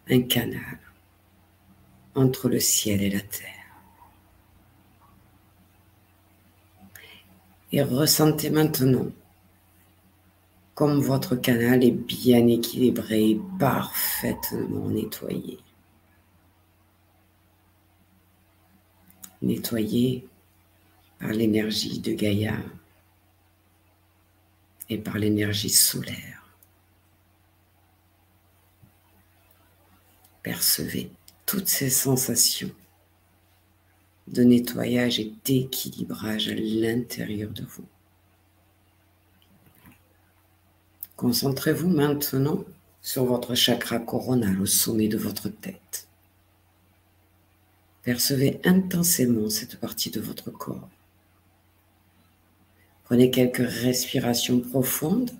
un canal entre le ciel et la terre. Et ressentez maintenant comme votre canal est bien équilibré parfaitement nettoyé. nettoyé par l'énergie de Gaïa et par l'énergie solaire. Percevez toutes ces sensations de nettoyage et d'équilibrage à l'intérieur de vous. Concentrez-vous maintenant sur votre chakra coronal au sommet de votre tête. Percevez intensément cette partie de votre corps. Prenez quelques respirations profondes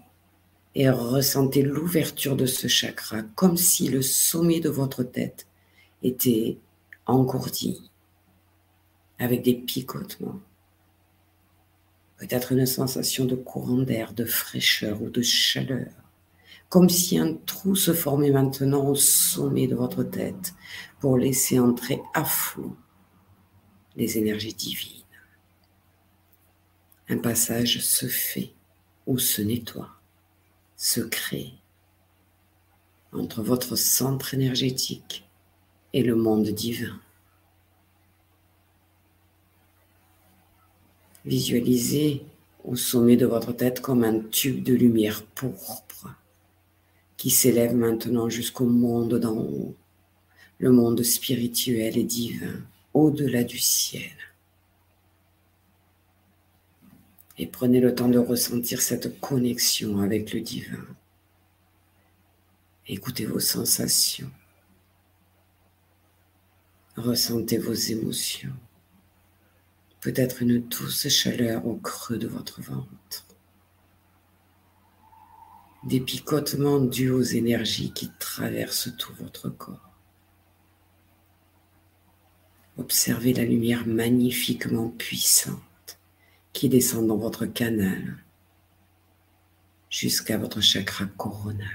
et ressentez l'ouverture de ce chakra comme si le sommet de votre tête était engourdi avec des picotements. Peut-être une sensation de courant d'air, de fraîcheur ou de chaleur comme si un trou se formait maintenant au sommet de votre tête pour laisser entrer à flot les énergies divines. Un passage se fait ou se nettoie, se crée entre votre centre énergétique et le monde divin. Visualisez au sommet de votre tête comme un tube de lumière pourpre qui s'élève maintenant jusqu'au monde d'en haut, le monde spirituel et divin, au-delà du ciel. Et prenez le temps de ressentir cette connexion avec le divin. Écoutez vos sensations. Ressentez vos émotions. Peut-être une douce chaleur au creux de votre ventre des picotements dus aux énergies qui traversent tout votre corps. Observez la lumière magnifiquement puissante qui descend dans votre canal jusqu'à votre chakra coronal.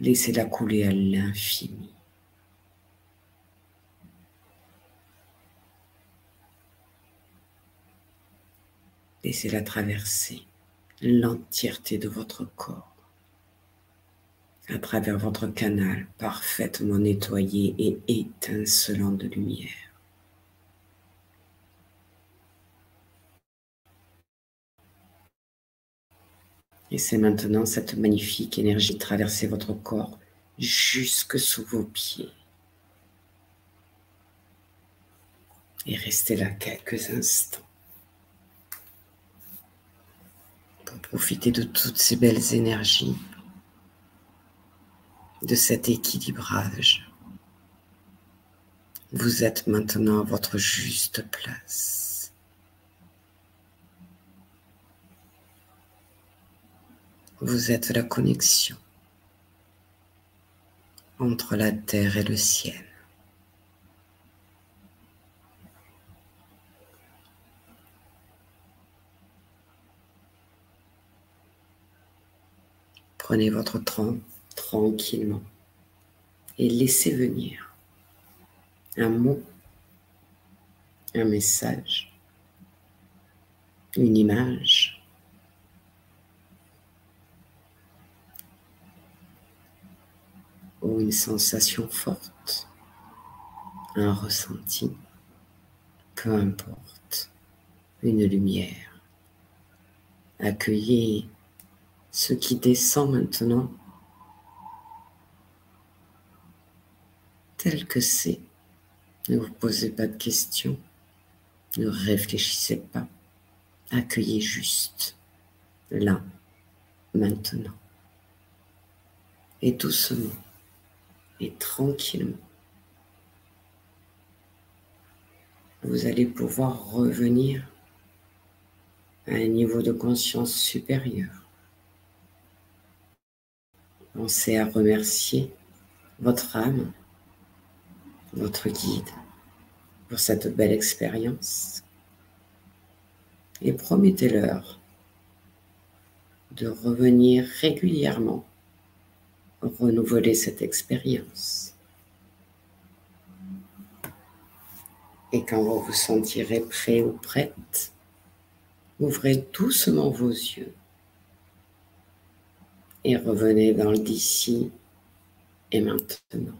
Laissez-la couler à l'infini. Laissez-la traverser l'entièreté de votre corps à travers votre canal parfaitement nettoyé et étincelant de lumière. C'est maintenant cette magnifique énergie traverser votre corps jusque sous vos pieds. Et restez là quelques instants pour profiter de toutes ces belles énergies, de cet équilibrage. Vous êtes maintenant à votre juste place. Vous êtes la connexion entre la terre et le ciel. Prenez votre temps tranquillement et laissez venir un mot, un message, une image ou une sensation forte, un ressenti, peu importe, une lumière. Accueillez ce qui descend maintenant tel que c'est. Ne vous posez pas de questions, ne réfléchissez pas, accueillez juste, là, maintenant. Et doucement, et tranquillement, vous allez pouvoir revenir à un niveau de conscience supérieur. Pensez à remercier votre âme, votre guide pour cette belle expérience et promettez-leur de revenir régulièrement renouveler cette expérience. Et quand vous vous sentirez prêt ou prête, ouvrez doucement vos yeux et revenez dans le d'ici et maintenant.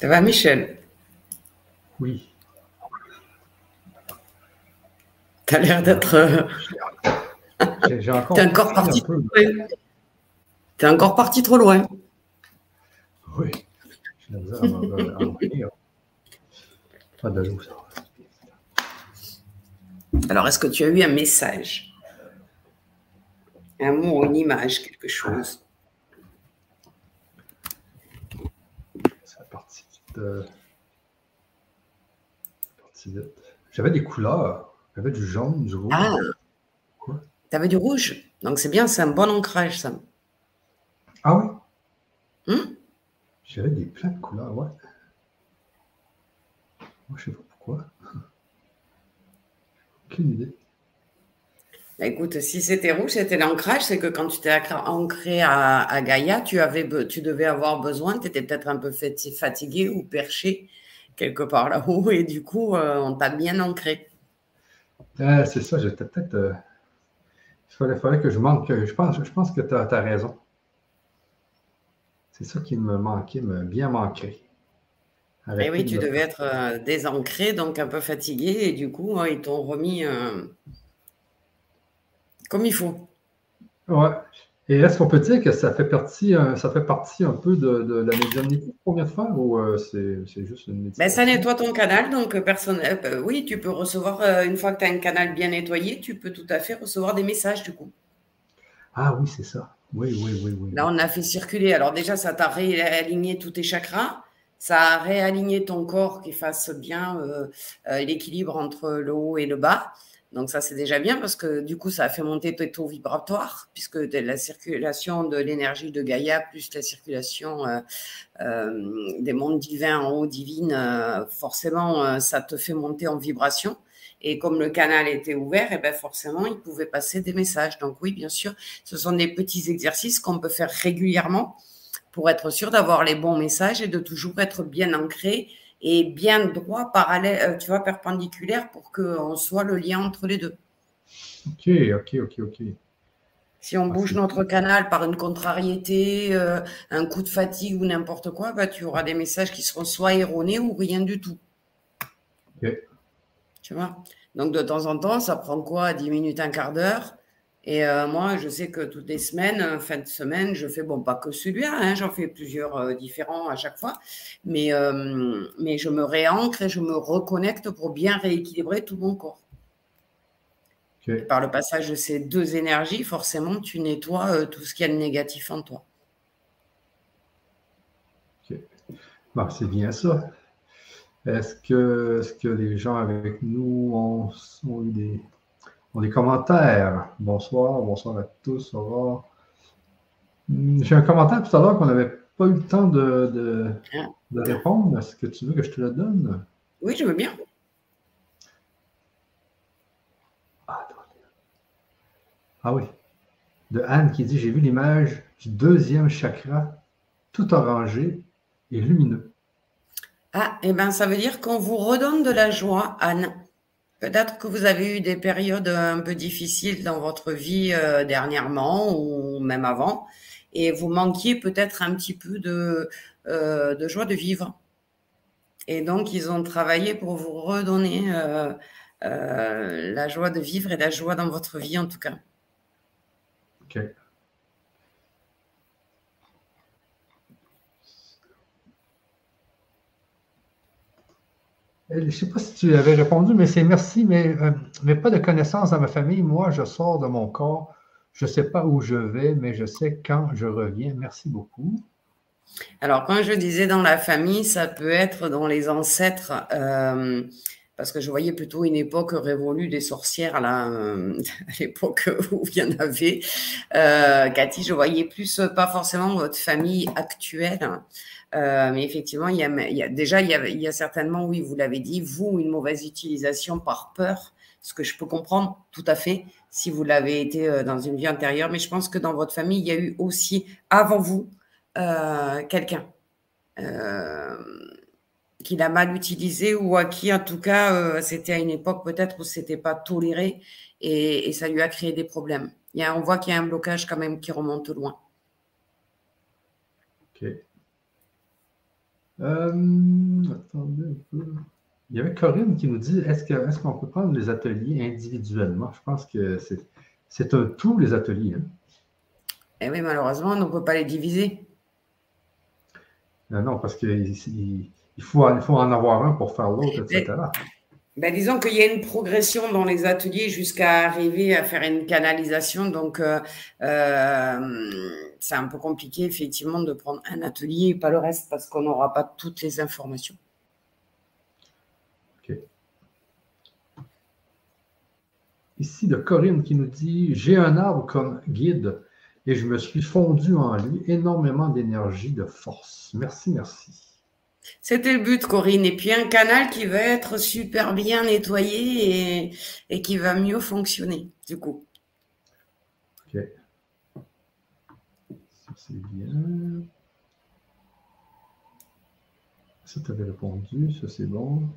Ça va, Michel? Oui. Tu as l'air d'être. Euh, T'es encore parti trop loin. T'es encore parti trop loin. Oui. Alors, est-ce que tu as eu un message? Un mot, une image, quelque chose? J'avais des couleurs. J'avais du jaune, du rouge. Ah Quoi? Tu avais du rouge. Donc c'est bien, c'est un bon ancrage, ça. Ah oui? Hum? J'avais des plein de couleurs, ouais. Moi, je sais pas pourquoi. Aucune idée. Bah, écoute, si c'était rouge, c'était l'ancrage, c'est que quand tu t'es ancré à, Gaïa, tu, avais, tu devais avoir besoin, tu étais peut-être un peu fatigué ou perché quelque part là-haut, et du coup, euh, on t'a bien ancré. c'est ça, j'étais peut-être. Euh, il fallait, que je manque. Je pense, je pense que tu as, raison. C'est ça qui me manquait, me bien manqué. Eh oui, tu devais être euh, désancré, donc un peu fatigué, et du coup, ils t'ont remis comme il faut. Ouais. Et est-ce qu'on peut dire que ça fait partie, euh, ça fait partie un peu de, la médiumnité qu'on vient de faire ou euh, c'est juste une méditation? Ben, ça nettoie ton canal, donc euh, personne, oui, tu peux recevoir, une fois que tu as un canal bien nettoyé, tu peux tout à fait recevoir des messages du coup. Ah oui, c'est ça. Oui, oui, oui, oui. Là, on a fait circuler. Alors déjà, ça t'a réaligné tous tes chakras. Ça a réaligné ton corps qui fasse bien l'équilibre entre le haut et le bas. Donc ça, c'est déjà bien parce que du coup, ça a fait monter tes taux vibratoires puisque la circulation de l'énergie de Gaïa plus la circulation euh, euh, des mondes divins en haut divine, euh, forcément, ça te fait monter en vibration. Et comme le canal était ouvert, et eh ben forcément, il pouvait passer des messages. Donc oui, bien sûr, ce sont des petits exercices qu'on peut faire régulièrement pour être sûr d'avoir les bons messages et de toujours être bien ancré et bien droit, parallèle, euh, tu vois, perpendiculaire pour qu'on soit le lien entre les deux. Ok, ok, ok, ok. Si on ah, bouge notre canal par une contrariété, euh, un coup de fatigue ou n'importe quoi, bah, tu auras des messages qui seront soit erronés ou rien du tout. Ok. Tu vois? Donc de temps en temps, ça prend quoi? 10 minutes, un quart d'heure? Et euh, moi, je sais que toutes les semaines, euh, fin de semaine, je fais, bon, pas que celui-là, hein, j'en fais plusieurs euh, différents à chaque fois, mais, mais je me réancre et je me reconnecte pour bien rééquilibrer tout mon corps. Par le passage de ces deux énergies, forcément, tu nettoies tout ce qu'il y a de négatif en toi. Bah, c'est bien ça. Est-ce que, est que les gens avec nous ont, ont eu des, des commentaires. Bonsoir, bonsoir à tous. Hmm, j'ai un commentaire tout à l'heure qu'on n'avait pas eu le temps de, ah. répondre. Est-ce que tu veux que je te le donne? Oui, je veux bien. Ah, ah oui. De Anne qui dit J'ai vu l'image du deuxième chakra, tout orangé et lumineux. Ah, et eh bien, ça veut dire qu'on vous redonne de la joie, Anne. Peut-être que vous avez eu des périodes un peu difficiles dans votre vie euh, dernièrement ou même avant, et vous manquiez peut-être un petit peu de, euh, de, joie de vivre. Et donc, ils ont travaillé pour vous redonner euh, la joie de vivre et la joie dans votre vie, en tout cas. OK. Je ne sais pas si tu avais répondu, mais c'est merci, mais, euh, mais pas de connaissances dans ma famille. Moi, je sors de mon corps. Je ne sais pas où je vais, mais je sais quand je reviens. Merci beaucoup. Alors, quand je disais dans la famille, ça peut être dans les ancêtres, euh, parce que je voyais plutôt une époque révolue des sorcières, là, euh, à l'époque où il y en avait. Cathy, je voyais plus, pas forcément votre famille actuelle. Euh, mais effectivement, déjà, il y, a, certainement, oui, vous l'avez dit, vous, une mauvaise utilisation par peur, ce que je peux comprendre tout à fait si vous l'avez été euh, dans une vie antérieure. Mais je pense que dans votre famille, il y a eu aussi, avant vous, euh, quelqu'un qui l'a mal utilisé ou à qui, en tout cas, c'était à une époque peut-être où c'était pas toléré et, et, ça lui a créé des problèmes. Il y a, on voit qu'il y a un blocage quand même qui remonte loin. Ok. Euh, attendez un peu. Il y avait Corinne qui nous dit est-ce qu'on peut prendre les ateliers individuellement? Je pense que c'est un tout, les ateliers. Hein. Eh oui, malheureusement, on ne peut pas les diviser. Non, non parce qu'il il faut, il faut en avoir un pour faire l'autre, etc. Ben, disons qu'il y a une progression dans les ateliers jusqu'à arriver à faire une canalisation. Donc, euh, euh, c'est un peu compliqué, effectivement, de prendre un atelier et pas le reste parce qu'on n'aura pas toutes les informations. OK. Ici, de Corinne qui nous dit J'ai un arbre comme guide et je me suis fondu en lui énormément d'énergie, de force. Merci, merci. C'était le but, Corinne. Et puis un canal qui va être super bien nettoyé et, qui va mieux fonctionner, du coup. Ok. Ça, c'est bien. Ça, tu avais répondu. Ça, c'est bon.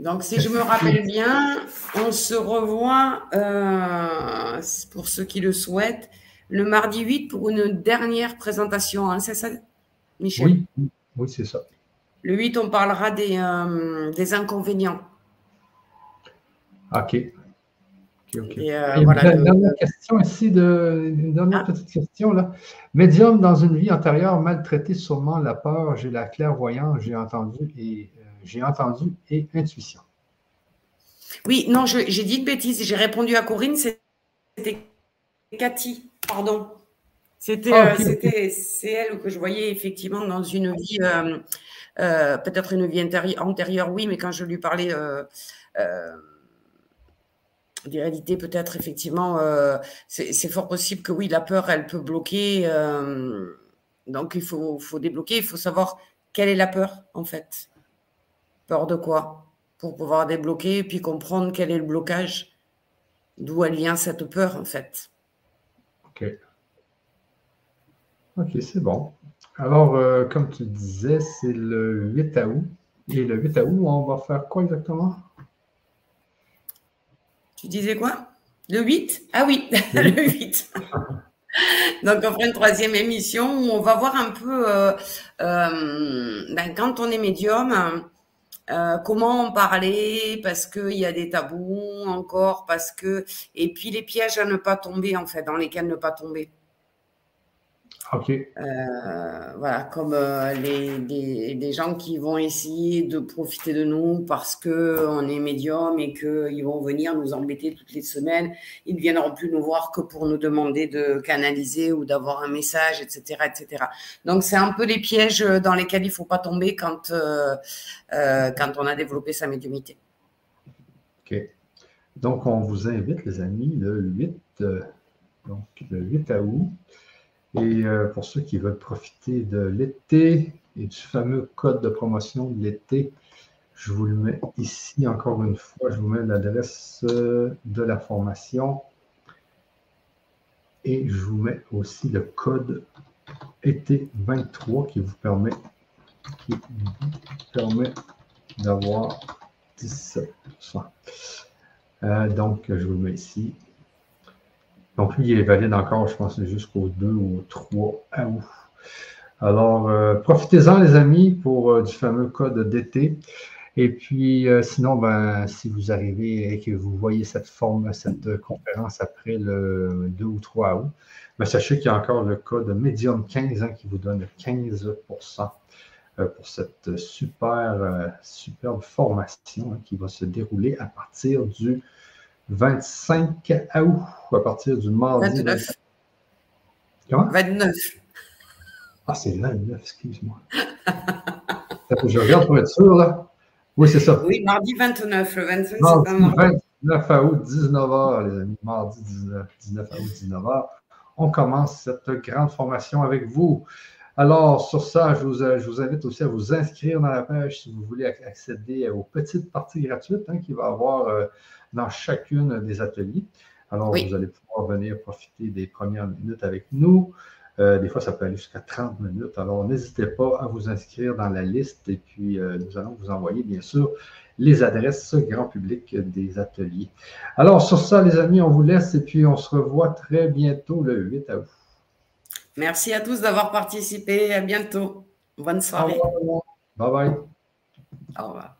Donc, si je me rappelle bien, on se revoit, euh, pour ceux qui le souhaitent, le mardi 8 pour une dernière présentation. Hein, c'est ça, Michel? Oui, oui c'est ça. Le 8, on parlera des, euh, des inconvénients. OK. OK, euh, une dernière question ici, de, une dernière ah. petite question. Là. Médium dans une vie antérieure, maltraité, sûrement la peur, j'ai la clairvoyance, j'ai entendu et j'ai entendu et intuition. Oui, non, j'ai dit une bêtise, j'ai répondu à Corinne, c'était Cathy, pardon. C'était, ah, c'est elle que je voyais effectivement dans une vie euh, peut-être une vie antérieure, oui, mais quand je lui parlais euh, euh, d'hérédité, peut-être effectivement, c'est fort possible que oui, la peur, elle peut bloquer. donc il faut, faut débloquer, il faut savoir quelle est la peur en fait. Peur de quoi? Pour pouvoir débloquer et puis comprendre quel est le blocage, d'où elle vient cette peur en fait. Ok. Ok, c'est bon. Alors, euh, comme tu disais, c'est le 8 août. Et le 8 août, on va faire quoi exactement? Tu disais quoi? Le 8? Ah oui, le 8. Donc, on fera une troisième émission où on va voir un peu, euh, euh, ben, quand on est médium, comment en parler, parce qu'il y a des tabous encore, parce que. Et puis les pièges à ne pas tomber, en fait, dans lesquels ne pas tomber. OK. Euh, voilà, comme euh, les, des, gens qui vont essayer de profiter de nous parce qu'on est médium et qu'ils vont venir nous embêter toutes les semaines. Ils ne viendront plus nous voir que pour nous demander de canaliser ou d'avoir un message, etc. etc. Donc, c'est un peu les pièges dans lesquels il ne faut pas tomber quand, euh, quand on a développé sa médiumité. OK. Donc, on vous invite, les amis, le 8, donc le 8 août. Et euh, pour ceux qui veulent profiter de l'été et du fameux code de promotion de l'été, je vous le mets ici encore une fois. Je vous mets l'adresse euh, de la formation. Et je vous mets aussi le code été 23 qui vous permet, qui permet d'avoir 17%. Euh, donc, je vous le mets ici. Donc, lui, il est valide encore, je pense, jusqu'au 2 ou 3 août. Alors, euh, profitez-en, les amis, pour euh, du fameux code d'été. Et puis, euh, sinon, ben, si vous arrivez et que vous voyez cette forme, cette conférence après le 2 ou 3 août, ben, sachez qu'il y a encore le code Medium 15 hein, qui vous donne 15% pour cette super, superbe formation hein, qui va se dérouler à partir du 25 août, à partir du mardi. 29. Comment? 29. Ah, c'est 29, excuse-moi. je regarde pour être sûr, là. Oui, c'est ça. Oui, mardi 29. Le 25, c'est mardi 29 août, 19h, les amis. Mardi 19, 19 août, 19h. On commence cette grande formation avec vous. Alors, sur ça, je vous, invite aussi à vous inscrire dans la page si vous voulez accéder aux petites parties gratuites hein, qu'il va y avoir euh, dans chacune des ateliers. Alors, vous allez pouvoir venir profiter des premières minutes avec nous. Euh, des fois, ça peut aller jusqu'à 30 minutes. Alors, n'hésitez pas à vous inscrire dans la liste et puis euh, nous allons vous envoyer, bien sûr, les adresses grand public des ateliers. Alors, sur ça, les amis, on vous laisse et puis on se revoit très bientôt le 8 août. Merci à tous d'avoir participé. À bientôt. Bonne soirée. Bye bye. Au revoir.